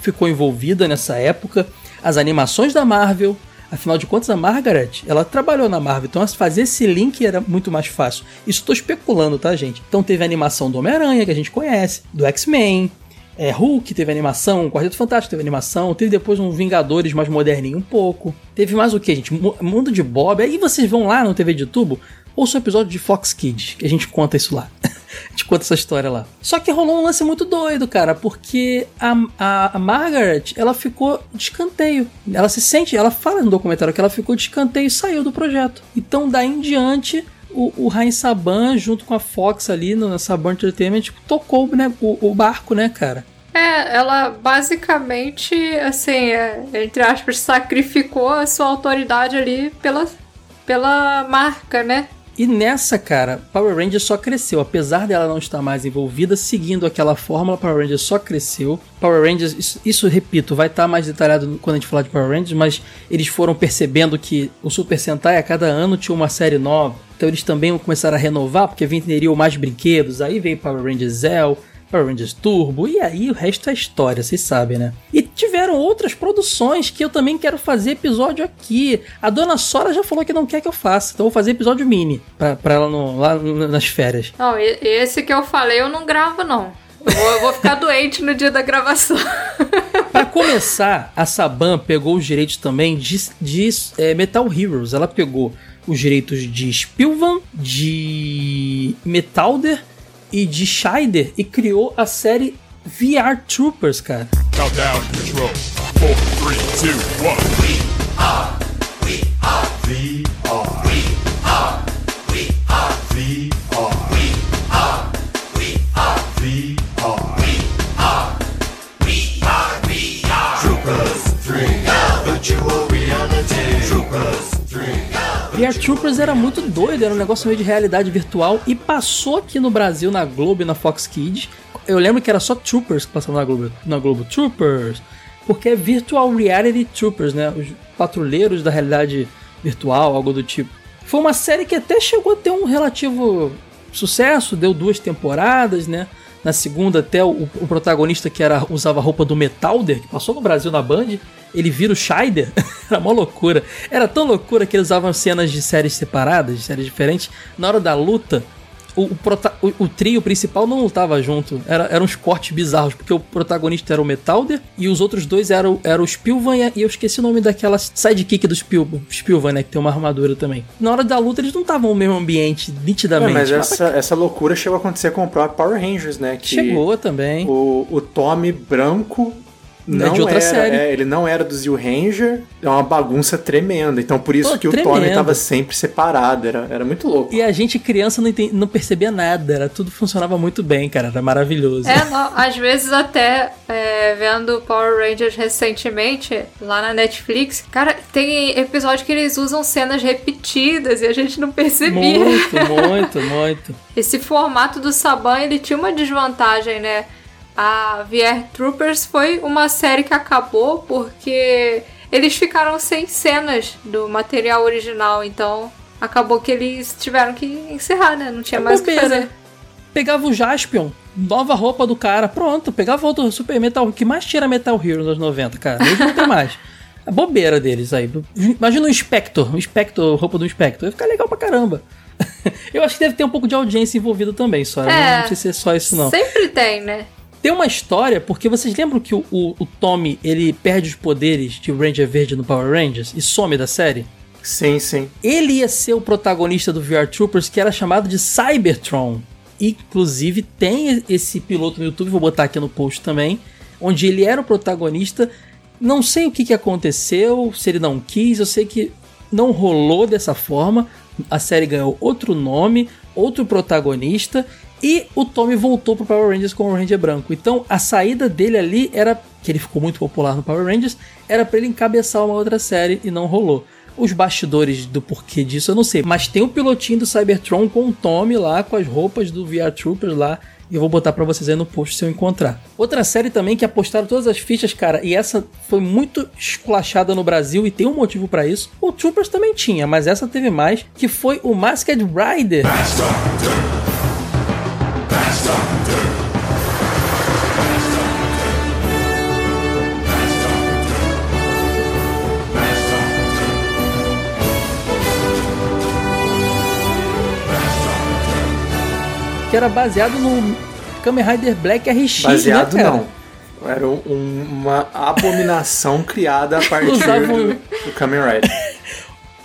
ficou envolvida nessa época. As animações da Marvel, afinal de contas a Margaret, ela trabalhou na Marvel, então fazer esse link era muito mais fácil. Isso estou especulando, tá, gente? Então teve a animação do Homem-Aranha, que a gente conhece, do X-Men, é, Hulk teve animação, Quarteto Fantástico teve animação, teve depois um Vingadores mais moderninho um pouco. Teve mais o que, gente? Mundo de Bob. Aí vocês vão lá no TV de tubo, ouça o episódio de Fox Kids, que a gente conta isso lá. a gente conta essa história lá. Só que rolou um lance muito doido, cara, porque a, a, a, Margaret, ela ficou de escanteio. Ela se sente, ela fala no documentário que ela ficou de escanteio e saiu do projeto. Então, daí em diante, o, o Saban, junto com a Fox ali no Saban Entertainment, tipo, tocou né, o, o barco, né, cara? É, ela basicamente, assim, é, entre aspas, sacrificou a sua autoridade ali pela, pela marca, né? E nessa, cara, Power Rangers só cresceu. Apesar dela não estar mais envolvida, seguindo aquela fórmula, Power Rangers só cresceu. Power Rangers, isso, isso repito, vai estar mais detalhado quando a gente falar de Power Rangers, mas eles foram percebendo que o Super Sentai a cada ano tinha uma série nova. Então eles também começaram a renovar, porque venderiam mais brinquedos. Aí veio Power Rangers Zell, Power Rangers Turbo, e aí o resto é história, vocês sabem, né? E tiveram outras produções que eu também quero fazer episódio aqui. A dona Sora já falou que não quer que eu faça, então eu vou fazer episódio mini pra, pra ela no, lá nas férias. Não, esse que eu falei eu não gravo, não. Eu vou, eu vou ficar doente no dia da gravação. Para começar, a Saban pegou os direitos também de, de é, Metal Heroes. Ela pegou os direitos de Spilvan, de Metalder e de Scheider e criou a série VR Troopers, cara. Countdown control. 4, 3, 2, 1. We are, we are VR. We are, we are VR. We are, we are VR. We are, we are VR. Troopers 3, virtual reality. Troopers 3. VR Troopers era muito doido, era um negócio meio de realidade virtual e passou aqui no Brasil na Globo e na Fox Kids. Eu lembro que era só Troopers que passava na Globo, na Globo Troopers, porque é Virtual Reality Troopers, né? Os patrulheiros da realidade virtual, algo do tipo. Foi uma série que até chegou a ter um relativo sucesso, deu duas temporadas, né? Na segunda, até o, o protagonista que era usava a roupa do Metalder, que passou no Brasil na Band, ele vira o Scheider. era uma loucura. Era tão loucura que eles usavam cenas de séries separadas, de séries diferentes. Na hora da luta, o, o, prota- o- o trio principal não lutava junto. Era, eram uns cortes bizarros, porque o protagonista era o Metalder e os outros dois eram, eram o Spilvan e eu esqueci o nome daquela sidekick do Spilvan, Spilvan, né? Que tem uma armadura também. Na hora da luta, eles não estavam no mesmo ambiente, É, nitidamente. mas essa, essa loucura chegou a acontecer com o próprio Power Rangers, né? Que Chegou também. O, o Tommy branco não de outra era, série. é, ele não era do Zil Ranger, é uma bagunça tremenda. Então por isso Pô, que o tremendo. Tommy tava sempre separado, era, era muito louco. E a gente, criança, não, enten- não percebia nada. Era, tudo funcionava muito bem, cara. Era maravilhoso. É, não, às vezes até é, vendo Power Rangers recentemente, lá na Netflix, cara, tem episódio que eles usam cenas repetidas e a gente não percebia. Muito, muito, muito. Esse formato do Saban, ele tinha uma desvantagem, né? A VR Troopers foi uma série que acabou porque eles ficaram sem cenas do material original, então acabou que eles tiveram que encerrar, né? Não tinha É mais o que fazer. Pegava o Jaspion, nova roupa do cara, pronto. Pegava outro Super Metal, o que mais tira Metal Hero nos 90, cara. Hoje não tem mais. É bobeira deles aí. Imagina um Spector, um Spector, roupa do Spector. Ia ficar legal pra caramba. Eu acho que deve ter um pouco de audiência envolvida também, só. É. Não sei se é só isso, não. Sempre tem, né? Tem uma história, porque vocês lembram que o, o, o Tommy, ele perde os poderes de Ranger Verde no Power Rangers e some da série? Sim, sim. Ele ia ser o protagonista do VR Troopers, que era chamado de Cybertron. Inclusive, tem esse piloto no YouTube, vou botar aqui no post também, onde ele era o protagonista. Não sei o que, que aconteceu, se ele não quis, eu sei que não rolou dessa forma. A série ganhou outro nome, outro protagonista, e o Tommy voltou pro Power Rangers como Ranger branco. Então, a saída dele ali era, que ele ficou muito popular no Power Rangers, era para ele encabeçar uma outra série e não rolou. Os bastidores do porquê disso eu não sei, mas tem o pilotinho do Cybertron com o Tommy lá, com as roupas do VR Troopers lá, e eu vou botar pra vocês aí no post se eu encontrar. Outra série também que apostaram todas as fichas, cara, e essa foi muito esculachada no Brasil e tem um motivo pra isso. O Troopers também tinha, mas essa teve mais, que foi o Masked Rider. Que era baseado no Kamen Rider Black RX, Baseado né, não. Era um- uma abominação criada a partir do, do Kamen Rider.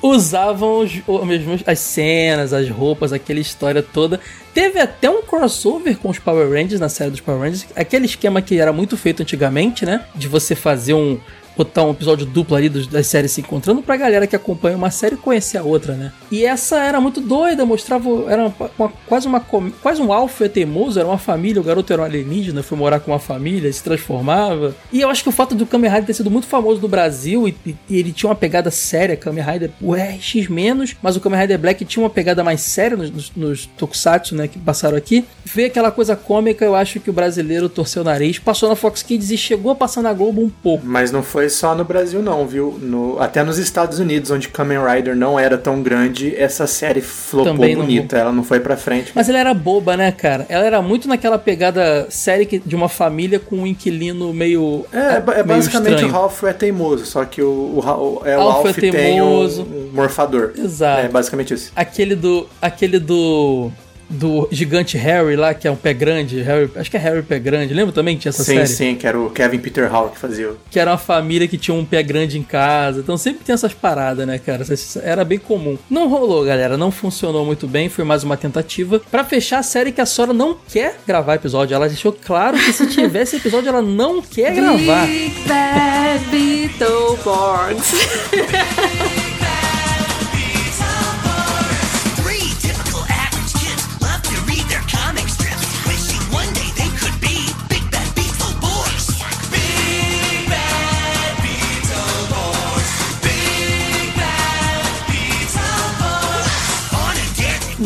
Usavam os, mesmo as cenas, as roupas, aquela história toda. Teve até um crossover com os Power Rangers na série dos Power Rangers, aquele esquema que era muito feito antigamente, né? De você fazer um botar um episódio duplo ali das séries se encontrando pra galera que acompanha uma série conhecer a outra, né? E essa era muito doida, mostrava era uma- uma- quase uma quase um alfa teimoso, era uma família, o garoto era um alienígena, foi morar com uma família, se transformava. E eu acho que o fato do Kamen Rider ter sido muito famoso no Brasil e, e- ele tinha uma pegada séria, Kamen Rider, o RX menos, mas o Kamen Rider Black tinha uma pegada mais séria nos, nos, nos tokusatsu, né, que passaram aqui. Ver aquela coisa cômica, eu acho que o brasileiro torceu o nariz, passou na Fox Kids e chegou a passar na Globo um pouco. Mas não foi só no Brasil não, viu? No, até nos Estados Unidos, onde Kamen Rider não era tão grande, essa série flopou Também não- bonita. Ela não foi pra frente. Mas ela era boba, né, cara? Ela era muito naquela pegada série que- de uma família com um inquilino meio. É, é meio basicamente estranho. o Ralph é teimoso, só que o, o, é, o é tem teimoso. um, um morfador. Exato. É basicamente isso. Aquele do. Aquele do. Do gigante Harry lá, que é um pé grande. Harry, acho que é Harry Pé Grande. Lembra também que tinha essa sim, série? sim, que era o Kevin Peter Hall que fazia. Que era uma família que tinha um pé grande em casa. Então sempre tem essas paradas, né, cara? Era bem comum. Não rolou, galera. Não funcionou muito bem. Foi mais uma tentativa. Pra fechar a série que a Sora não quer gravar episódio. Ela deixou claro que se tivesse episódio, ela não quer gravar. Big Bad Beetleborgs.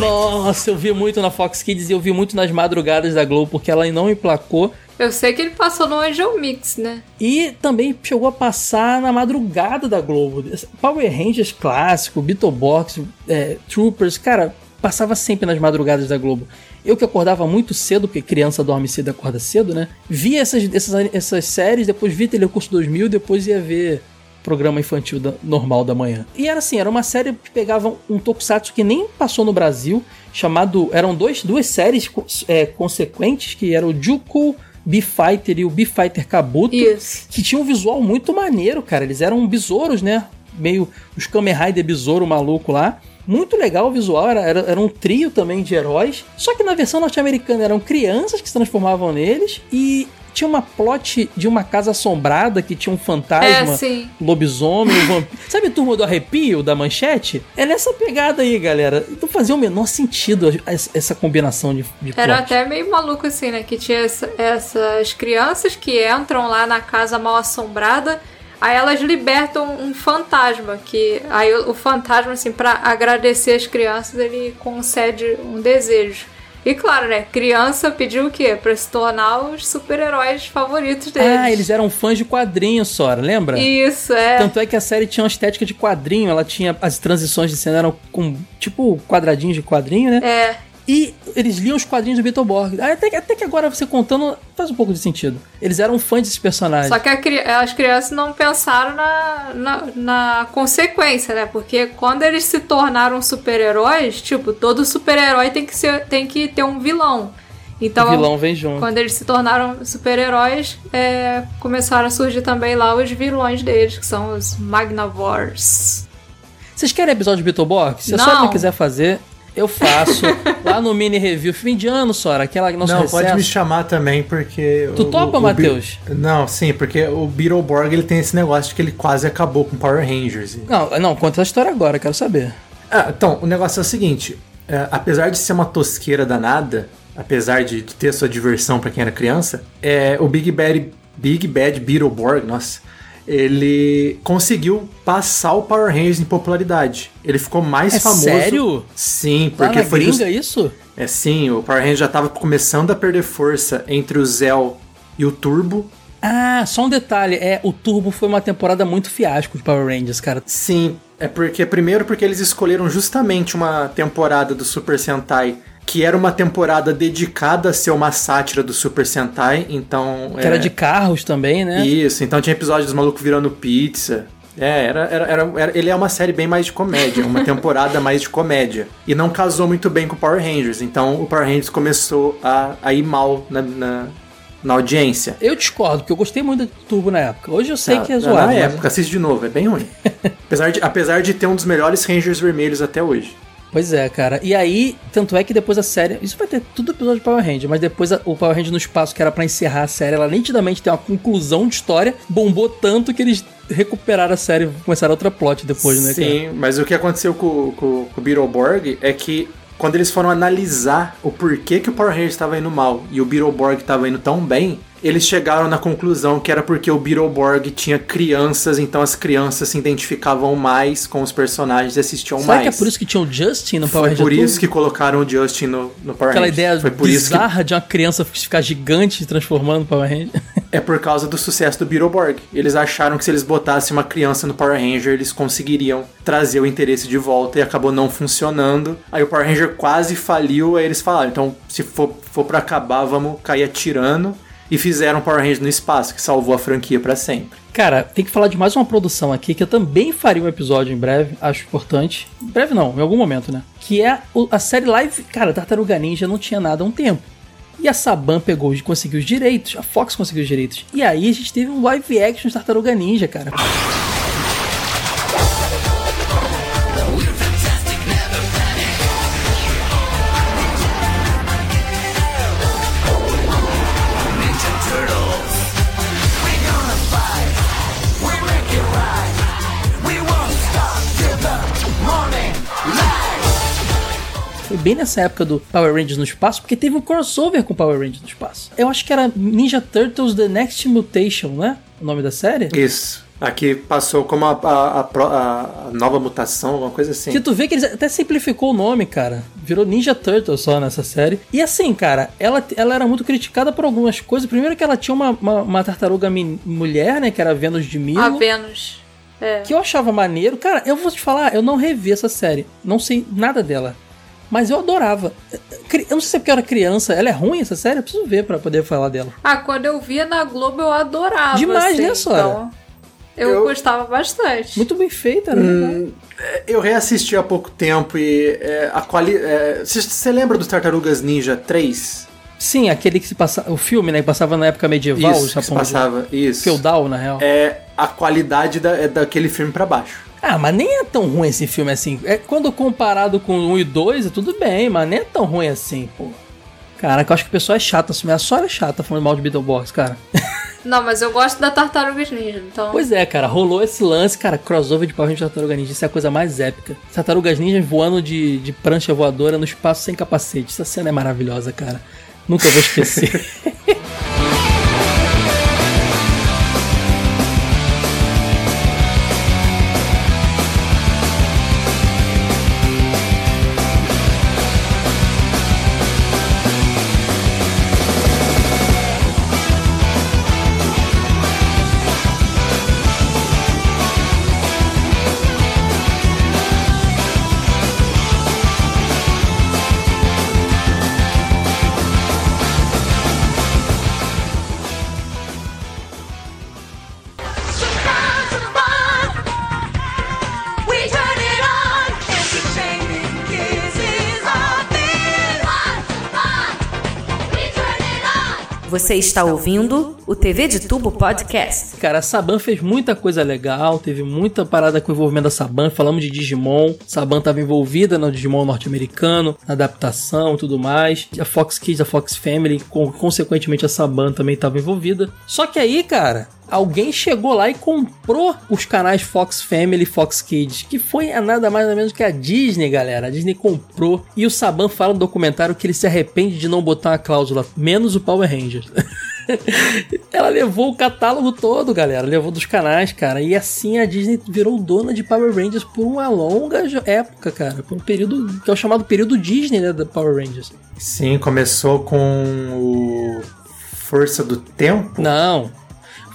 Nossa, eu vi muito na Fox Kids e eu vi muito nas madrugadas da Globo, porque ela não emplacou. Eu sei que ele passou no Angel Mix, né? E também chegou a passar na madrugada da Globo. Power Rangers clássico, Beetleborgs, é, Troopers, cara, passava sempre nas madrugadas da Globo. Eu que acordava muito cedo, porque criança dorme cedo e acorda cedo, né? Via essas, essas, essas séries, depois via Telecurso 2000, depois ia ver programa infantil da- normal da manhã. E era assim, era uma série que pegava um tokusatsu que nem passou no Brasil, chamado... Eram dois, duas séries é, consequentes, que era o Juku B-Fighter e o B-Fighter Kabuto Isso. que tinha um visual muito maneiro, cara. Eles eram besouros, né? Meio os Kamen Rider besouro maluco lá. Muito legal o visual, era, era, era um trio também de heróis. Só que na versão norte-americana eram crianças que se transformavam neles e tinha uma plot de uma casa assombrada que tinha um fantasma, É, lobisomem, um vampiro. Sabe a turma do arrepio da manchete? É nessa pegada aí, galera. Não fazia o menor sentido essa essa combinação de, de Era plot. até meio maluco assim, né? Que tinha essa- essas crianças que entram lá na casa mal assombrada, aí elas libertam um fantasma, que aí o, fantasma, assim, pra agradecer as crianças, ele concede um desejo. E claro, né? Criança pediu o quê? Pra se tornar os super-heróis favoritos deles. Ah, eles eram fãs de quadrinhos, Sora, lembra? Isso, é. Tanto é que a série tinha uma estética de quadrinho, ela tinha as transições de cena eram com tipo quadradinhos de quadrinho, né? É. E eles liam os quadrinhos do Beetleborg. Até, que- até que agora você contando faz um pouco de sentido. Eles eram fãs desses personagens. Só que a as crianças não pensaram na, na, na consequência, né? Porque quando eles se tornaram super-heróis, tipo, todo super-herói tem, que ser- tem que ter um vilão. Então, o vilão vem junto. quando eles se tornaram super-heróis, é, começaram a surgir também lá os vilões deles, que são os Magnavores. Vocês querem episódio de Beetleborg? Se a não quiser fazer, eu faço. lá no mini review, fim de ano, Sora, aquela nosso Não, recesso. pode me chamar também, porque. Tu o- topa, o Matheus? Não, sim, porque o Beetleborg ele tem esse negócio de que ele quase acabou com Power Rangers. Não, não, conta a história agora, quero saber. Ah, então, o negócio é o seguinte: é, apesar de ser uma tosqueira danada, apesar de, de ter sua diversão pra quem era criança, é, o Big Bad, Big Bad Beetleborg, nossa, ele conseguiu passar o Power Rangers em popularidade. Ele ficou mais É famoso. sério? Sim, Lá porque na foi gringa just- isso? É sim, o Power Rangers já tava começando a perder força entre o Zell e o Turbo. Ah, só um detalhe, é, o Turbo foi uma temporada muito fiasco de Power Rangers, cara. Sim, é porque primeiro porque eles escolheram justamente uma temporada do Super Sentai que era uma temporada dedicada a ser uma sátira do Super Sentai, então Que era de carros também, né? isso, então tinha episódio dos malucos virando pizza. É, era, era, era, era- ele é uma série bem mais de comédia, uma temporada mais de comédia. E não casou muito bem com o Power Rangers, então o Power Rangers começou a, a ir mal na, na, na audiência. Eu discordo, porque eu gostei muito do Turbo na época. Hoje eu sei Ah, que é zoado. Na mas- época, assiste de novo, é bem ruim. apesar, de, apesar de ter um dos melhores Rangers vermelhos até hoje. Pois é, cara. E aí, tanto é que depois a série. Isso vai ter tudo episódio de Power Ranger, mas depois a- o Power Ranger no espaço, que era pra encerrar a série, ela nitidamente tem uma conclusão de história, bombou tanto que eles recuperaram a série e começaram outra plot depois, né, cara? Sim, mas o que aconteceu com, com, com o Beetleborg é que quando eles foram analisar o porquê que o Power Rangers estava indo mal e o Beetleborg estava indo tão bem, eles chegaram na conclusão que era porque o Beetleborg tinha crianças, então as crianças se identificavam mais com os personagens e assistiam Será mais. que é por isso que tinha o Justin no Power Foi Ranger por isso que colocaram o Justin no, no Power Aquela Rangers. ideia Foi por isso que bizarra de uma criança ficar gigante e transformando no Power Ranger. é por causa do sucesso do Beetleborg. Eles acharam que se eles botassem uma criança no Power Ranger, eles conseguiriam trazer o interesse de volta e acabou não funcionando. Aí o Power Ranger quase faliu, aí eles falaram, então se for, for para acabar, vamos cair atirando. E fizeram Power Ranger no espaço, que salvou a franquia para sempre. Cara, tem que falar de mais uma produção aqui que eu também faria um episódio em breve, acho importante. Em breve não, em algum momento, né? Que é a série live. Cara, Tartaruga Ninja não tinha nada há um tempo. E a Saban pegou e conseguiu os direitos, a Fox conseguiu os direitos. E aí a gente teve um live action de Tartaruga Ninja, cara. Bem nessa época do Power Rangers no espaço, porque teve um crossover com Power Rangers no espaço. Eu acho que era Ninja Turtles The Next Mutation, né? O nome da série? Isso. Aqui passou como a, a, a a- a nova mutação, alguma coisa assim. Que tu vê que eles até simplificou o nome, cara. Virou Ninja Turtles só nessa série. E assim, cara, ela, ela era muito criticada por algumas coisas. Primeiro que ela tinha uma, uma, uma tartaruga mulher, né? Que era Vênus de Milo. A Vênus. É. que eu achava maneiro. Cara, eu vou te falar, eu não revi essa série. Não sei nada dela. Mas eu adorava. Eu não sei se é porque eu era criança. Ela é ruim, essa série? Eu preciso ver pra poder falar dela. Ah, quando eu via na Globo eu adorava. Demais, assim, né, Sora? Então, eu, Eu- gostava bastante. Muito bem feita, né? Hum, é, eu reassisti há pouco tempo e é, a qualidade. Você lembra dos Tartarugas Ninja 3? Sim, aquele que se passa. O filme, né? Que passava na época medieval, o Isso, que se Japão passava. Isso. feudal, na real. É a qualidade da, é daquele filme pra baixo. Ah, mas nem é tão ruim esse filme assim. É, quando comparado com o 1 e 2, é tudo bem, mas nem é tão ruim assim, pô. Caraca, eu acho que o pessoal é chato, assim, a Sora é chata falando mal de Beetleborgs, cara. Não, mas eu gosto da Tartarugas Ninja, então... Pois é, cara, rolou esse lance, cara, crossover de Power Rangers e Tartaruga Ninja, isso é a coisa mais épica. Tartarugas Ninja voando de, de prancha voadora no espaço sem capacete. Essa cena é maravilhosa, cara. Nunca vou esquecer. Você está ouvindo o TV de Tubo Podcast. Cara, a Saban fez muita coisa legal, teve muita parada com o envolvimento da Saban. Falamos de Digimon, Saban estava envolvida no Digimon norte-americano, na adaptação e tudo mais. A Fox Kids, a Fox Family, consequentemente a Saban também estava envolvida. Só que aí, cara, alguém chegou lá e comprou os canais Fox Family e Fox Kids, que foi nada mais ou menos que a Disney, galera. A Disney comprou e o Saban fala no documentário que ele se arrepende de não botar uma cláusula, menos o Power Rangers. Ela levou o catálogo todo, galera. Levou dos canais, cara. E assim a Disney virou dona de Power Rangers por uma longa época, cara. Por um período que é o chamado período Disney, né? Da Power Rangers. Sim, começou com o Força do Tempo. Não.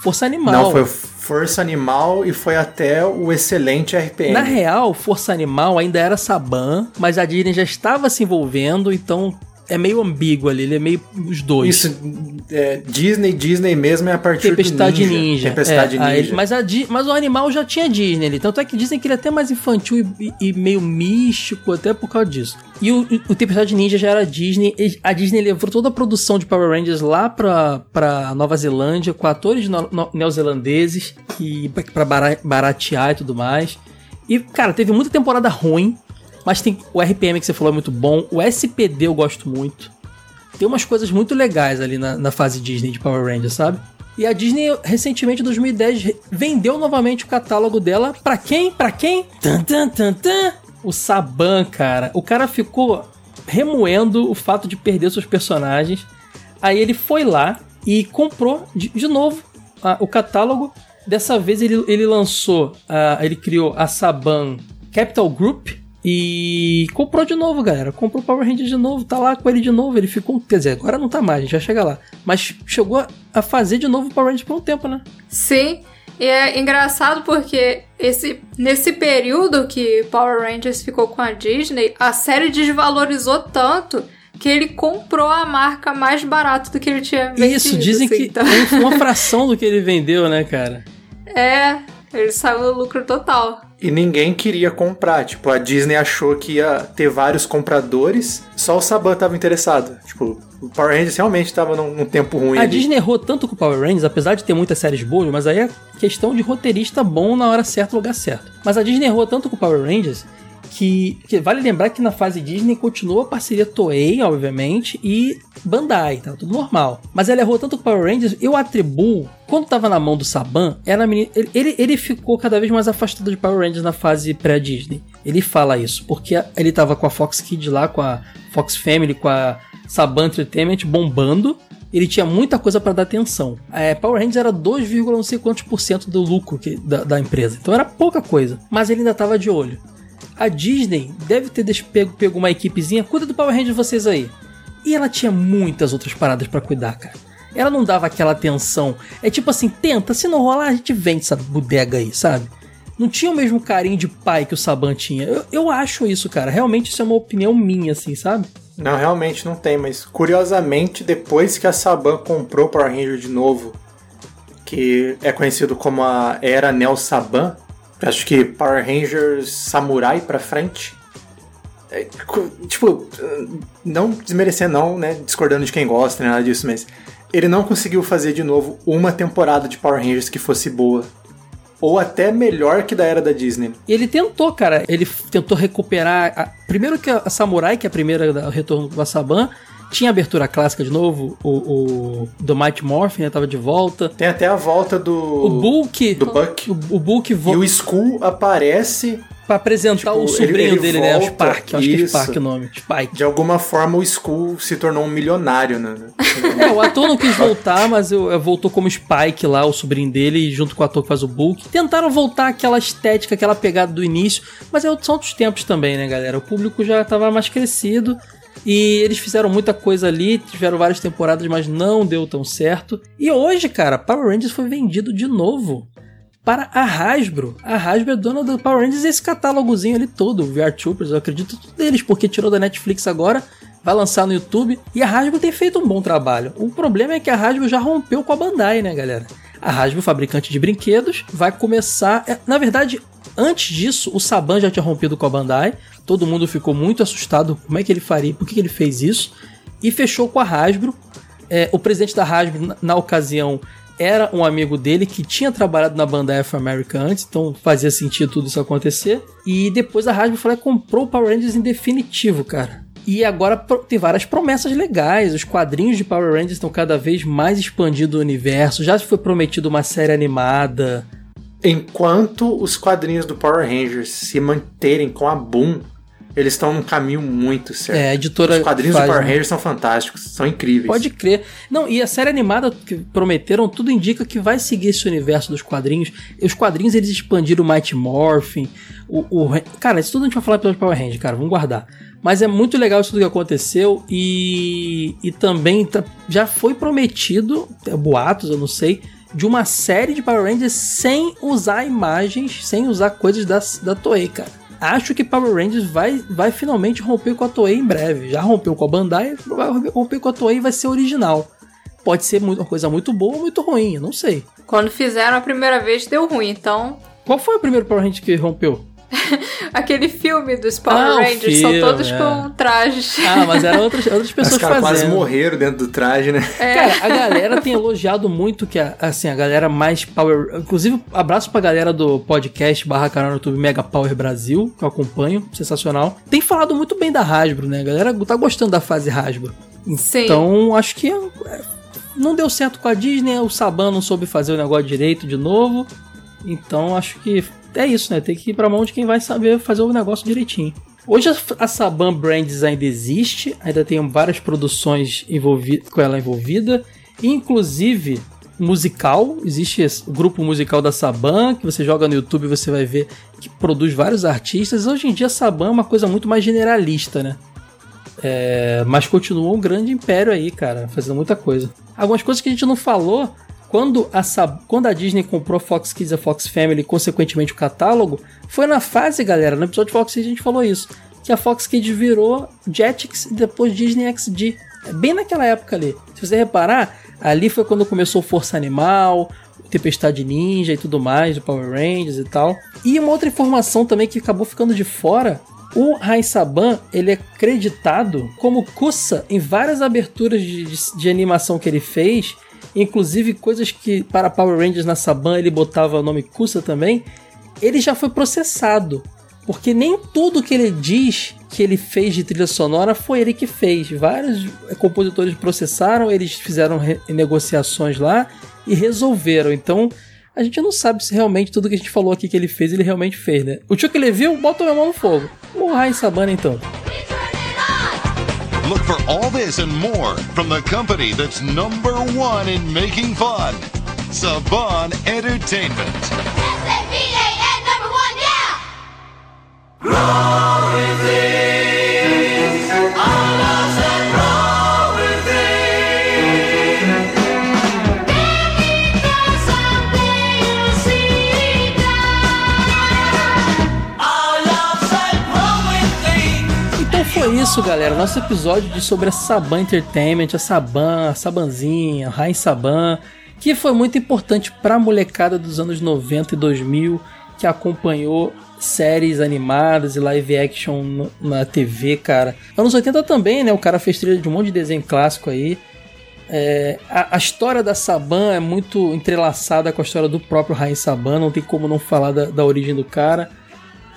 Força Animal. Não, foi o Força Animal e foi até o excelente RPM. Na real, Força Animal ainda era Saban, mas a Disney já estava se envolvendo, então é meio ambíguo ali, ele é meio os dois. Isso, é, Disney, Disney mesmo é a partir Tempestade do Ninja. Ninja. Tempestade É, Ninja. aí- mas, a mas o animal já tinha Disney ali. Tanto é que dizem que ele é até mais infantil e, e meio místico, até por causa disso. E o, o Tempestade Ninja já era Disney. A Disney levou toda a produção de Power Rangers lá pra, pra Nova Zelândia, com atores no- no- neozelandeses, e pra, pra bara- baratear e tudo mais. E, cara, teve muita temporada ruim. Mas tem o RPM que você falou é muito bom. O SPD eu gosto muito. Tem umas coisas muito legais ali na, na fase Disney de Power Rangers, sabe? E a Disney, recentemente, em 2010, re- vendeu novamente o catálogo dela pra quem? Pra quem? Tan, tan, tan, tan. O Saban, cara. O cara ficou remoendo o fato de perder seus personagens. Aí ele foi lá e comprou de, de novo a- o catálogo. Dessa vez ele, ele lançou, a- ele criou a Saban Capital Group e comprou de novo, galera. Comprou o Power Rangers de novo, tá lá com ele de novo. Ele ficou, quer dizer, agora não tá mais, a gente vai chegar lá. Mas chegou a- fazer de novo o Power Rangers por um tempo, né? Sim, e é engraçado porque esse, nesse período que Power Rangers ficou com a Disney, a série desvalorizou tanto que ele comprou a marca mais barato do que ele tinha vendido. Isso, dizem assim, que então- é uma fração do que ele vendeu, né, cara? É, ele saiu no lucro total. E ninguém queria comprar. Tipo, a Disney achou que ia ter vários compradores, só o Saban tava interessado. Tipo, o Power Rangers realmente tava num, num tempo ruim. A ali. Disney errou tanto com o Power Rangers, apesar de ter muitas séries boas, mas aí é questão de roteirista bom na hora certa, no lugar certo. Mas a Disney errou tanto com o Power Rangers que, que vale lembrar que na fase Disney continuou a parceria Toei, obviamente, e Bandai, tá tudo normal. Mas ela errou tanto com Power Rangers, eu atribuo, quando tava na mão do Saban, era menina, ele, ele, ele ficou cada vez mais afastado de Power Rangers na fase pré-Disney. Ele fala isso, porque ele tava com a Fox Kids lá, com a Fox Family, com a Saban Entertainment bombando, ele tinha muita coisa para dar atenção. É, Power Rangers era 2, não sei quantos por cento do lucro que- da, da empresa. Então era pouca coisa. Mas ele ainda tava de olho. A Disney deve ter pego, pego uma equipezinha, cuida do Power Rangers vocês aí. E ela tinha muitas outras paradas para cuidar, cara. Ela não dava aquela atenção. É tipo assim, tenta, se não rolar, a gente vende essa bodega aí, sabe? não tinha o mesmo carinho de pai que o Saban tinha. Eu, eu acho isso, cara. Realmente isso é uma opinião minha, assim, sabe? Não, realmente não tem, mas curiosamente, depois que a Saban comprou o Power Ranger de novo, que é conhecido como a Era Neo Saban, acho que Power Rangers Samurai pra frente. é, tipo, não desmerecer não, né, discordando de quem gosta, nem nada disso, mas ele não conseguiu fazer de novo uma temporada de Power Rangers que fosse boa. Ou até melhor que da era da Disney. E ele tentou, cara. Ele tentou recuperar. a- Primeiro que a Samurai, que é a primeira da- o retorno do Saban, tinha abertura clássica de novo. O, o do Mighty Morphin né, tava de volta. Tem até a volta do. O Bulk. Do Buck. O, o Bulk E volta o Skull aparece pra apresentar tipo, o ele- sobrinho ele dele, né? O volta, Spark. Acho que é. Spark o nome. Spike. De alguma forma o Skull se tornou um milionário, né? É, o ator não quis voltar, mas eu, eu voltou como Spike lá, o sobrinho dele, junto com o ator que faz o Bulk. Tentaram voltar aquela estética, aquela pegada do início, mas é, são outros tempos também, né, galera? O público já tava mais crescido. E eles fizeram muita coisa ali, tiveram várias temporadas, mas não deu tão certo. E hoje, cara, Power Rangers foi vendido de novo para a Hasbro. A Hasbro é dona do Power Rangers e esse catálogozinho ali todo, VR Troopers, eu acredito tudo deles, porque tirou da Netflix agora, vai lançar no YouTube, e a Hasbro tem feito um bom trabalho. O problema é que a Hasbro já rompeu com a Bandai, né, galera? A Hasbro, fabricante de brinquedos, vai começar... é, na verdade, antes disso, o Saban já tinha rompido com a Bandai, todo mundo ficou muito assustado, como é que ele faria, por que ele fez isso, e fechou com a Hasbro, é, o presidente da Hasbro, na, na ocasião, era um amigo dele que tinha trabalhado na Bandai of America antes, então fazia sentido tudo isso acontecer. E depois a Hasbro falou comprou o Power Rangers em definitivo, cara. E agora tem várias promessas legais. Os quadrinhos de Power Rangers estão cada vez mais expandindo o universo. Já foi prometido uma série animada. Enquanto os quadrinhos do Power Rangers se manterem com a Boom, eles estão num caminho muito certo. É, a editora Os quadrinhos faz, do Power? Rangers são fantásticos, são incríveis. Pode crer. Não, e a série animada que prometeram, tudo indica que vai seguir esse universo dos quadrinhos. Os quadrinhos eles expandiram o Mighty Morphin. O, o, cara, isso tudo a gente vai falar pelo Power Rangers, cara, vamos guardar. Mas é muito legal isso tudo que aconteceu e, e também tá- já foi prometido, é, boatos, eu não sei, de uma série de Power Rangers sem usar imagens, sem usar coisas da, da Toei, cara. Acho que Power Rangers vai, vai finalmente romper com a Toei em breve. Já rompeu com a Bandai, vai romper com a Toei e vai ser original. Pode ser uma coisa muito boa ou muito ruim, eu não sei. Quando fizeram a primeira vez, deu ruim. Então, Qual foi o primeiro Power Ranger que rompeu? aquele filme dos Power Ah, Rangers são filme, todos é. com trajes. Ah, mas eram outras, outras Os pessoas caras quase morreram dentro do traje, né? É. Cara, a galera tem elogiado muito que, a- assim, a galera mais power... Inclusive, abraço pra galera do podcast barra canal no YouTube Mega Power Brasil, que eu acompanho, sensacional. Tem falado muito bem da Hasbro, né? A galera tá gostando da fase Hasbro. Sim. Então, acho que é, não deu certo com a Disney, o Saban não soube fazer o negócio direito de novo. Então, acho que é isso, né? Tem que ir pra mão de quem vai saber fazer o negócio direitinho. Hoje a, Saban Brands ainda existe, ainda tem várias produções com ela envolvida, inclusive musical, existe o grupo musical da Saban, que você joga no YouTube e você vai ver que produz vários artistas. Hoje em dia a Saban é uma coisa muito mais generalista, né? É, mas continua um grande império aí, cara, fazendo muita coisa. Algumas coisas que a gente não falou, quando a, quando a Disney comprou a Fox Kids e a Fox Family, e consequentemente o catálogo, foi na fase, galera, no episódio de Fox Kids a gente falou isso, que a Fox Kids virou Jetix e depois Disney XD. É Bem naquela época ali. Se você reparar, ali foi quando começou Força Animal, Tempestade Ninja e tudo mais, o Power Rangers e tal. E uma outra informação também que acabou ficando de fora o Rai Saban, ele é creditado como Kusa em várias aberturas de, de- de animação que ele fez, inclusive coisas que para Power Rangers na Saban ele botava o nome Kusa também. Ele já foi processado, porque nem tudo que ele diz que ele fez de trilha sonora foi ele que fez. Vários eh, compositores processaram, eles fizeram negociações lá e resolveram. Então, a gente não sabe se realmente tudo que a gente falou aqui que ele fez, ele realmente fez, né? O tio que ele viu, bota a mão no fogo. Morra em Sabana, então. Look for all this and more from the company that's number one in making fun Saban Entertainment. S-A-B-A-N number one now! foi isso, galera. Nosso episódio de sobre a Saban Entertainment, a Saban, a Sabanzinha, a Rain Saban, que foi muito importante pra molecada dos anos 90 e 2000, que acompanhou séries animadas e live action no- na TV, cara. Anos 80 também, né? O cara fez trilha de um monte de desenho clássico aí. É, a, a história da Saban é muito entrelaçada com a história do próprio Rain Saban, não tem como não falar da, da origem do cara.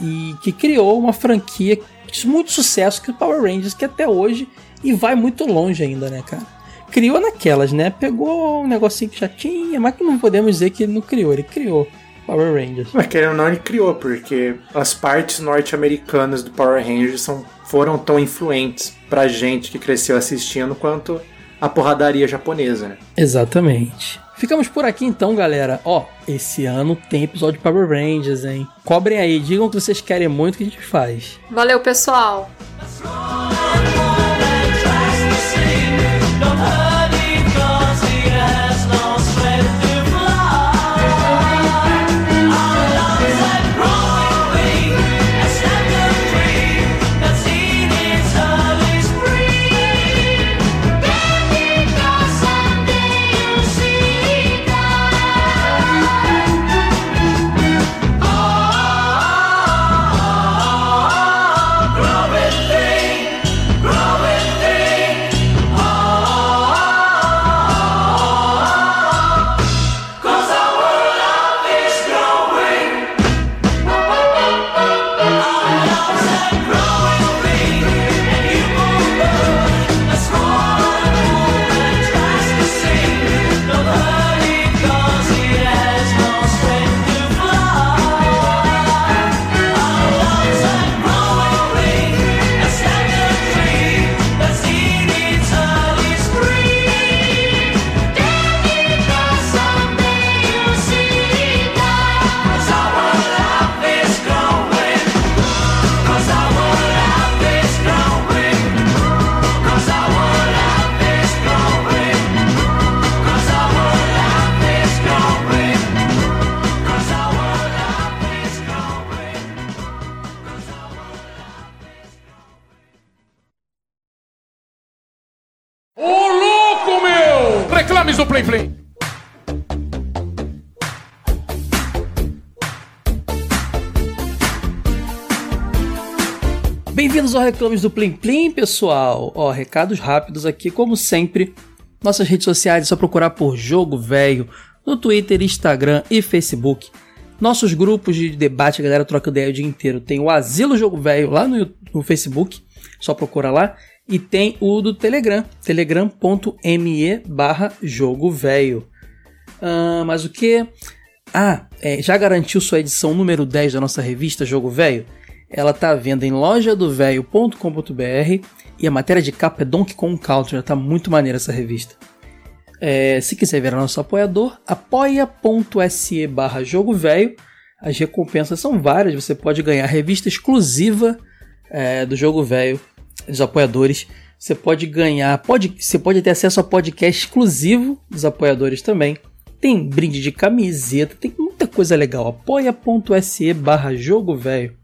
E que criou uma franquia muito sucesso que é o Power Rangers, que até hoje e vai muito longe ainda, né, cara? Criou naquelas, né? Pegou um negocinho que já tinha, mas que não podemos dizer que ele não criou, ele criou Power Rangers. Mas querendo ou não, ele criou, porque as partes norte-americanas do Power Rangers são, foram tão influentes pra gente que cresceu assistindo quanto a porradaria japonesa, né? Exatamente. Ficamos por aqui então, galera. Ó, esse ano tem episódio de Power Rangers, hein? Cobrem aí, digam o que vocês querem muito que a gente faz. Valeu, pessoal. Bem-vindos ao Reclames do Plim Plim, pessoal. Ó, recados rápidos aqui, como sempre. Nossas redes sociais é só procurar por Jogo Velho no Twitter, Instagram e Facebook. Nossos grupos de debate, a galera troca ideia o dia inteiro. Tem o Asilo Jogo Velho lá no, no Facebook, só procura lá. E tem o do Telegram, telegram.me barra Jogo Velho. Ah, mas o que? Ah, é, já garantiu sua edição número 10 da nossa revista Jogo Velho? Ela tá à venda em lojadovelho.com.br e a matéria de capa é Donkey Kong Country, já tá muito maneira essa revista. É, se quiser virar nosso apoiador, apoia.se barra jogo velho. As recompensas são várias, você pode ganhar revista exclusiva é, do jogo velho, dos apoiadores. Você pode ganhar, pode, você pode ter acesso a podcast exclusivo dos apoiadores também. Tem brinde de camiseta, tem muita coisa legal. apoia.se barra jogo velho.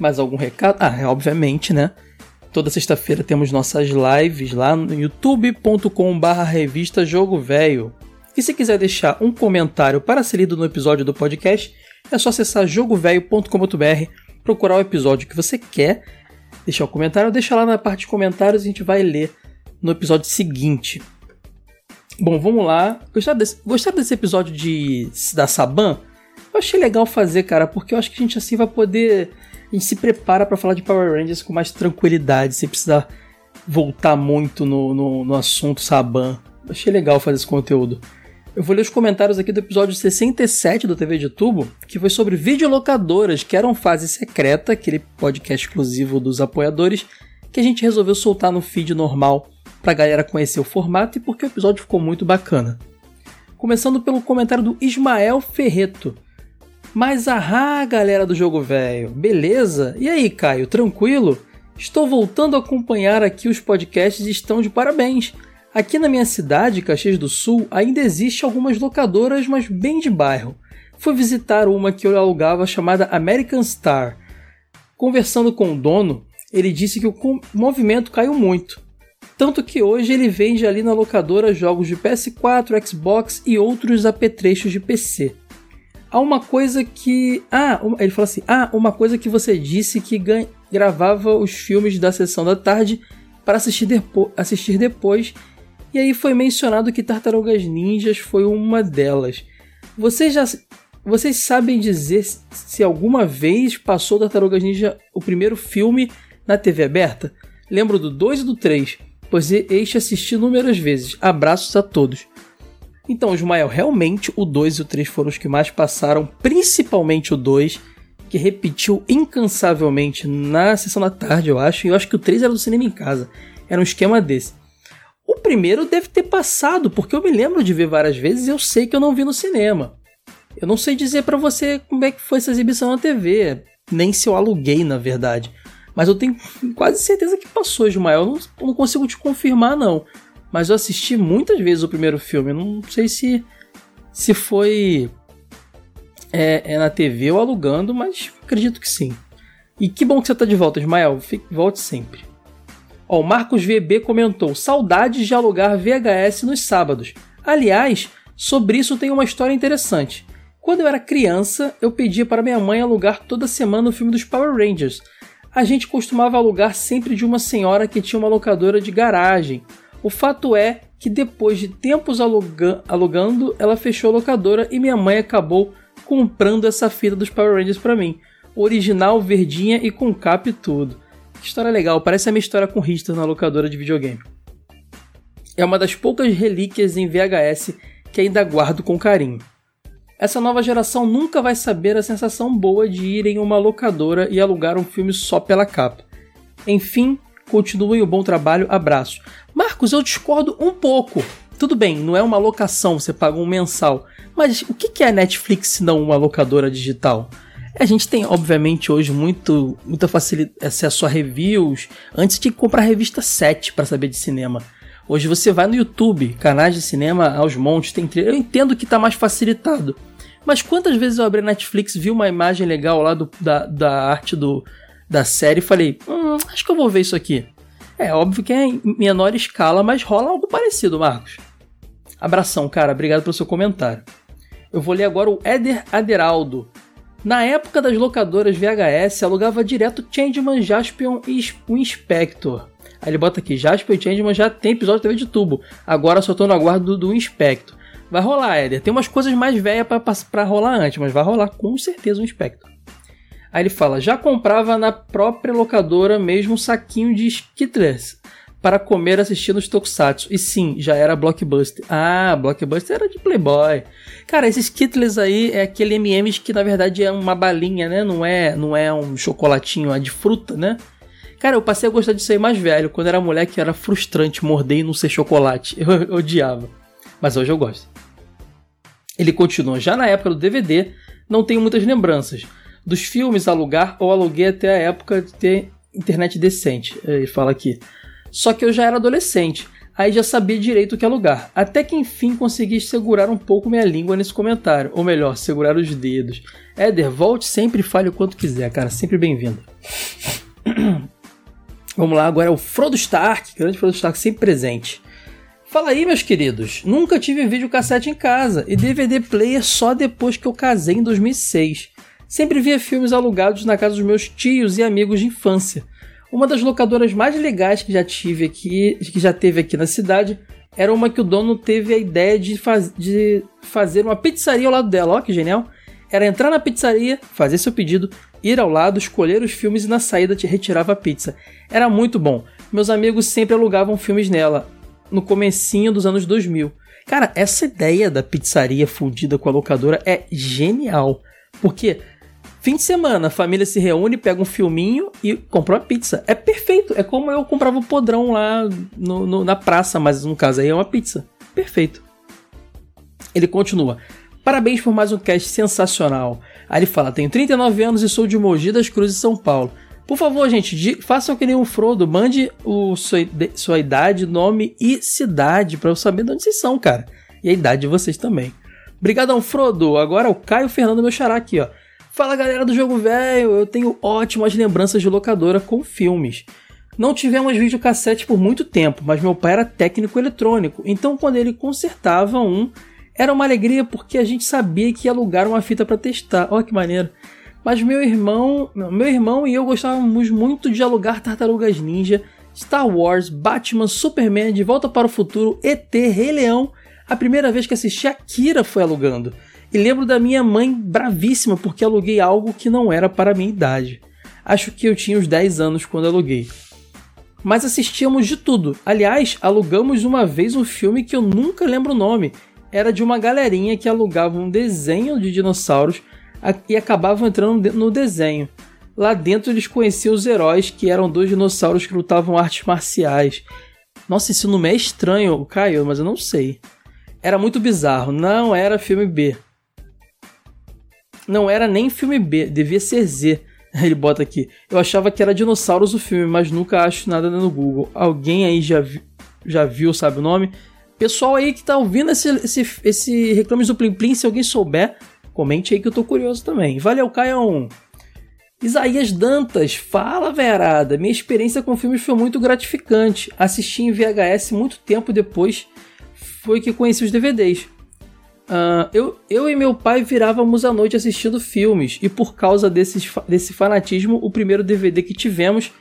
Mais algum recado? Ah, é, obviamente, né? Toda sexta-feira temos nossas lives lá no youtube.com/barra revista Jogo Velho. E se quiser deixar um comentário para ser lido no episódio do podcast, é só acessar jogovelho.com.br, procurar o episódio que você quer, deixar o comentário, deixa lá na parte de comentários e a gente vai ler no episódio seguinte. Bom, vamos lá. Gostaram desse, gostaram desse episódio de da Saban? Eu achei legal fazer, cara, porque eu acho que a gente assim vai poder. A gente se prepara para falar de Power Rangers com mais tranquilidade, sem precisar voltar muito no, no, no assunto Saban. Achei legal fazer esse conteúdo. Eu vou ler os comentários aqui do episódio 67 do TV de Tubo, que foi sobre videolocadoras, que eram fase secreta, aquele podcast exclusivo dos apoiadores, que a gente resolveu soltar no feed normal pra galera conhecer o formato e porque o episódio ficou muito bacana. Começando pelo comentário do Ismael Ferreto. Mas ahá, galera do jogo velho, beleza? E aí, Caio, tranquilo? Estou voltando a acompanhar aqui os podcasts e estão de parabéns. Aqui na minha cidade, Caxias do Sul, ainda existe algumas locadoras, mas bem de bairro. Fui visitar uma que eu alugava chamada American Star. Conversando com o dono, ele disse que o movimento caiu muito. Tanto que hoje ele vende ali na locadora jogos de PS4, Xbox e outros apetrechos de PC. Há uma coisa que. Ah, ele fala assim: Ah, uma coisa que você disse que gan- gravava os filmes da sessão da tarde para assistir, depo assistir depois. E aí foi mencionado que Tartarugas Ninjas foi uma delas. Vocês já. Vocês sabem dizer se alguma vez passou Tartarugas Ninja o primeiro filme na TV aberta? Lembro do 2 e do 3, pois este assisti inúmeras vezes. Abraços a todos. Então, Ismael, realmente o 2 e o 3 foram os que mais passaram, principalmente o 2, que repetiu incansavelmente na sessão da tarde, eu acho, e eu acho que o 3 era do cinema em casa. Era um esquema desse. O primeiro deve ter passado, porque eu me lembro de ver várias vezes e eu sei que eu não vi no cinema. Eu não sei dizer pra você como é que foi essa exibição na TV, nem se eu aluguei, na verdade. Mas eu tenho quase certeza que passou, Ismael. Eu não, não consigo te confirmar, não. Mas eu assisti muitas vezes o primeiro filme. Não sei se, se foi é, é na TV ou alugando, mas acredito que sim. E que bom que você tá de volta, Ismael. Fique, volte sempre. Ó, o Marcos VB comentou: saudades de alugar VHS nos sábados. Aliás, sobre isso tem uma história interessante. Quando eu era criança, eu pedia para minha mãe alugar toda semana o filme dos Power Rangers. A gente costumava alugar sempre de uma senhora que tinha uma locadora de garagem. O fato é que depois de tempos aluga alugando, ela fechou a locadora e minha mãe acabou comprando essa fita dos Power Rangers para mim. Original, verdinha e com capa e tudo. Que história legal, parece a minha história com Richter na locadora de videogame. É uma das poucas relíquias em VHS que ainda guardo com carinho. Essa nova geração nunca vai saber a sensação boa de ir em uma locadora e alugar um filme só pela capa. Enfim, continuem o bom trabalho, abraço. Marcos, eu discordo um pouco. Tudo bem, não é uma locação, você paga um mensal. Mas o que é a Netflix se não uma locadora digital? A gente tem, obviamente, hoje muito, muita facilidade, acesso a reviews. Antes tinha que comprar a revista 7 para saber de cinema. Hoje você vai no YouTube, canais de cinema aos montes, tem. Eu entendo que tá mais facilitado. Mas quantas vezes eu abri a Netflix, vi uma imagem legal lá do, da, da arte do, da série e falei, hum, acho que eu vou ver isso aqui. É óbvio que é em menor escala, mas rola algo parecido, Marcos. Abração, cara. Obrigado pelo seu comentário. Eu vou ler agora o Éder Aderaldo. Na época das locadoras VHS, alugava direto Changeman, Jaspion e o Inspector. Aí ele bota aqui, Jaspion e Changeman já tem episódio de TV de tubo. Agora só tô no aguardo do, do Inspector. Vai rolar, Éder. Tem umas coisas mais velhas pra rolar antes, mas vai rolar com certeza o Inspector. Aí ele fala, já comprava na própria locadora mesmo um saquinho de Skittles para comer assistindo os Tokusatsu. E sim, já era Blockbuster. Ah, Blockbuster era de Playboy. Cara, esses Skittles aí é aquele M&M's que na verdade é uma balinha, né? Não é, não é um chocolatinho, é de fruta, né? Cara, eu passei a gostar disso aí mais velho. Quando era moleque era frustrante morder e não ser chocolate. Eu, eu odiava. Mas hoje eu gosto. Ele continua, já na época do DVD, não tenho muitas lembranças. Dos filmes alugar ou aluguei até a época de ter internet decente. Ele fala aqui. Só que eu já era adolescente, aí já sabia direito o que alugar. Até que enfim consegui segurar um pouco minha língua nesse comentário. Ou melhor, segurar os dedos. Éder, volte sempre e fale o quanto quiser, cara. Sempre bem-vindo. Vamos lá, agora é o Frodo Stark, grande Frodo Stark, sempre presente. Fala aí, meus queridos. Nunca tive videocassete em casa e DVD player só depois que eu casei em 2006. Sempre via filmes alugados na casa dos meus tios e amigos de infância. Uma das locadoras mais legais que já tive aqui, que já teve aqui na cidade, era uma que o dono teve a ideia de, faz, de fazer uma pizzaria ao lado dela. Ó, que genial! Era entrar na pizzaria, fazer seu pedido, ir ao lado, escolher os filmes e na saída te retirava a pizza. Era muito bom. Meus amigos sempre alugavam filmes nela, no comecinho dos anos 2000. Cara, essa ideia da pizzaria fundida com a locadora é genial. Porque Fim de semana, a família se reúne, pega um filminho e compra uma pizza. É perfeito. É como eu comprava o podrão lá no, no, na praça, mas no caso aí é uma pizza. Perfeito. Ele continua. Parabéns por mais um cast sensacional. Aí ele fala: Tenho 39 anos e sou de Mogi das Cruzes, São Paulo. Por favor, gente, de, façam que nem um Frodo. Mande o, sua, sua idade, nome e cidade para eu saber de onde vocês são, cara. E a idade de vocês também. Obrigadão, Frodo. Agora o Caio Fernando, meu xará aqui, ó. Fala galera do jogo velho, eu tenho ótimas lembranças de locadora com filmes. Não tivemos videocassete por muito tempo, mas meu pai era técnico eletrônico, então quando ele consertava um, era uma alegria porque a gente sabia que ia alugar uma fita para testar. Olha que maneiro. Mas meu irmão, meu irmão e eu gostávamos muito de alugar Tartarugas Ninja, Star Wars, Batman, Superman, De Volta para o Futuro, ET, Rei Leão. A primeira vez que assisti Akira foi alugando. E lembro da minha mãe bravíssima porque aluguei algo que não era para a minha idade. Acho que eu tinha uns 10 anos quando aluguei. Mas assistíamos de tudo. Aliás, alugamos uma vez um filme que eu nunca lembro o nome. Era de uma galerinha que alugava um desenho de dinossauros e acabavam entrando no desenho. Lá dentro eles conheciam os heróis, que eram dois dinossauros que lutavam artes marciais. Nossa, esse nome é estranho, Caio, mas eu não sei. Era muito bizarro, não era filme B. Não era nem filme B, devia ser Z. Ele bota aqui. Eu achava que era Dinossauros o filme, mas nunca acho nada no Google. Alguém aí já, vi- já viu, sabe o nome? Pessoal aí que tá ouvindo esse, esse, esse Reclames do Plim Plim, se alguém souber, comente aí que eu tô curioso também. Valeu, Caio! Isaías Dantas, fala verada. Minha experiência com filmes foi muito gratificante. Assisti em VHS muito tempo depois foi que conheci os DVDs. Ah, eu, eu e meu pai virávamos à noite assistindo filmes, e por causa desses desse fanatismo, o primeiro DVD que tivemos,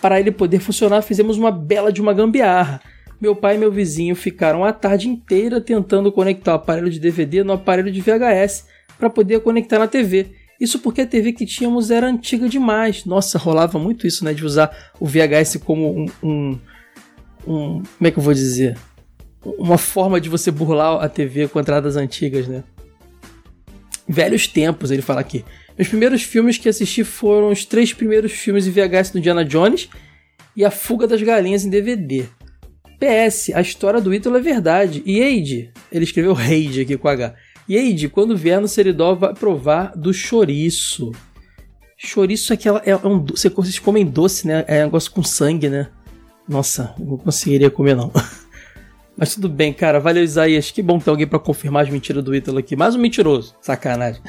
para ele poder funcionar, fizemos uma bela de uma gambiarra. Meu pai e meu vizinho ficaram a tarde inteira tentando conectar o aparelho de DVD no aparelho de VHS para poder conectar na TV. Isso porque a TV que tínhamos era antiga demais. Nossa, rolava muito isso, né? De usar o VHS como um. um, um como é que eu vou dizer? Uma forma de você burlar a TV com entradas antigas, né? Velhos tempos, ele fala aqui. Meus primeiros filmes que assisti foram os três primeiros filmes em VHS do Indiana Jones e A Fuga das Galinhas em DVD. PS, a história do Ítalo é verdade. E Eide, ele escreveu Reide aqui com H. E Eide, quando vier no Seridó, vai provar do chouriço. Chouriço é aquela. É, um, vocês comem doce, né? É um negócio com sangue, né? Nossa, não conseguiria comer, não. Mas tudo bem, cara. Valeu, Isaías. Que bom ter alguém pra confirmar as mentiras do Ítalo aqui. Mais um mentiroso. Sacanagem.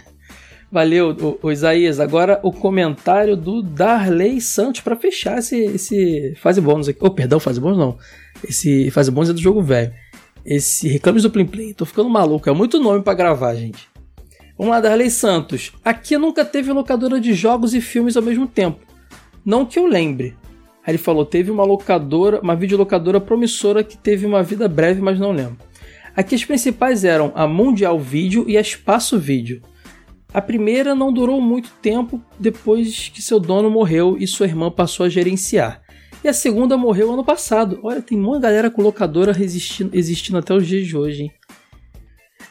Valeu, o, Isaías. Agora o comentário do Darley Santos pra fechar esse, esse fase bônus aqui. Oh, perdão, fase bônus não. Esse fase bônus é do jogo velho. Esse Reclames do Plim Plim. Tô ficando maluco. É muito nome pra gravar, gente. Vamos lá, Darley Santos. Aqui nunca teve locadora de jogos e filmes ao mesmo tempo. Não que eu lembre. Aí ele falou, teve uma locadora, uma videolocadora promissora que teve uma vida breve, mas não lembro. Aqui as principais eram a Mundial Vídeo e a Espaço Vídeo. A primeira não durou muito tempo depois que seu dono morreu e sua irmã passou a gerenciar. E a segunda morreu ano passado. Olha, tem uma galera com locadora resistindo, existindo até os dias de hoje, hein?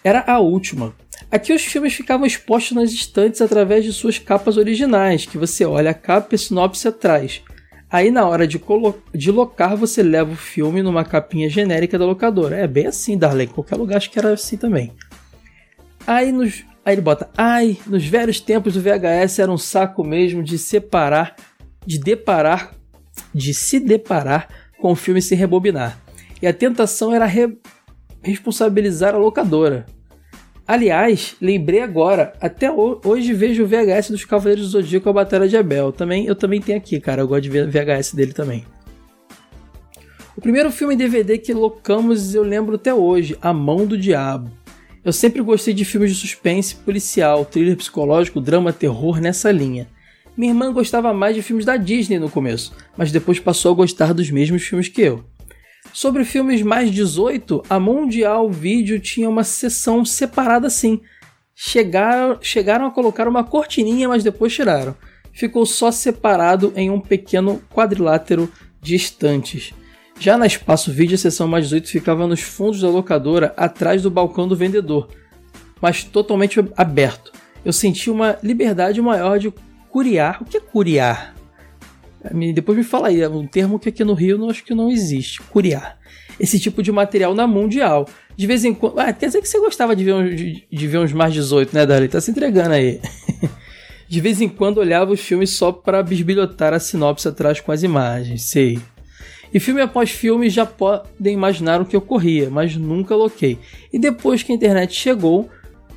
Era a última. Aqui os filmes ficavam expostos nas estantes através de suas capas originais, que você olha a capa e a sinopse atrás. Aí na hora de, de locar, você leva o filme numa capinha genérica da locadora. É bem assim, Darley. Em qualquer lugar acho que era assim também. Aí, nos, aí ele bota, ai, nos velhos tempos do VHS era um saco mesmo de separar, de deparar, de se deparar com o filme sem rebobinar. E a tentação era re- responsabilizar a locadora. Aliás, lembrei agora, até ho- hoje vejo o VHS dos Cavaleiros do Zodíaco a Batalha de Abel. Também, eu também tenho aqui, cara, eu gosto de ver VHS dele também. O primeiro filme em DVD que locamos eu lembro até hoje, A Mão do Diabo. Eu sempre gostei de filmes de suspense, policial, thriller psicológico, drama, terror nessa linha. Minha irmã gostava mais de filmes da Disney no começo, mas depois passou a gostar dos mesmos filmes que eu. Sobre filmes mais 18, a Mundial Vídeo tinha uma seção separada assim. Chegaram, chegaram a colocar uma cortininha, mas depois tiraram. Ficou só separado em um pequeno quadrilátero de estantes. Já na Espaço Vídeo, a seção mais 18 ficava nos fundos da locadora, atrás do balcão do vendedor, mas totalmente aberto. Eu senti uma liberdade maior de curiar. O que é curiar? Depois me fala aí, é um termo que aqui no Rio eu acho que não existe, curiar. Esse tipo de material na Mundial. De vez em quando. Ah, quer dizer que você gostava de ver uns, de, de ver uns mais 18, né, Dali? Tá se entregando aí. de vez em quando olhava os filmes só para bisbilhotar a sinopse atrás com as imagens, sei. E filme após filme já podem imaginar o que ocorria, mas nunca loquei. E depois que a internet chegou,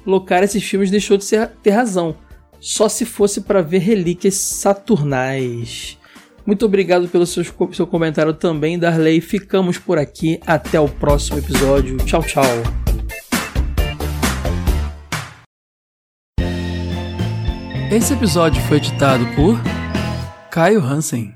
locar esses filmes deixou de ser, ter razão. só se fosse para ver relíquias saturnais. Muito obrigado pelo seu, seu comentário também, Darley. Ficamos por aqui. Até o próximo episódio. Tchau, tchau. Esse episódio foi editado por Caio Hansen.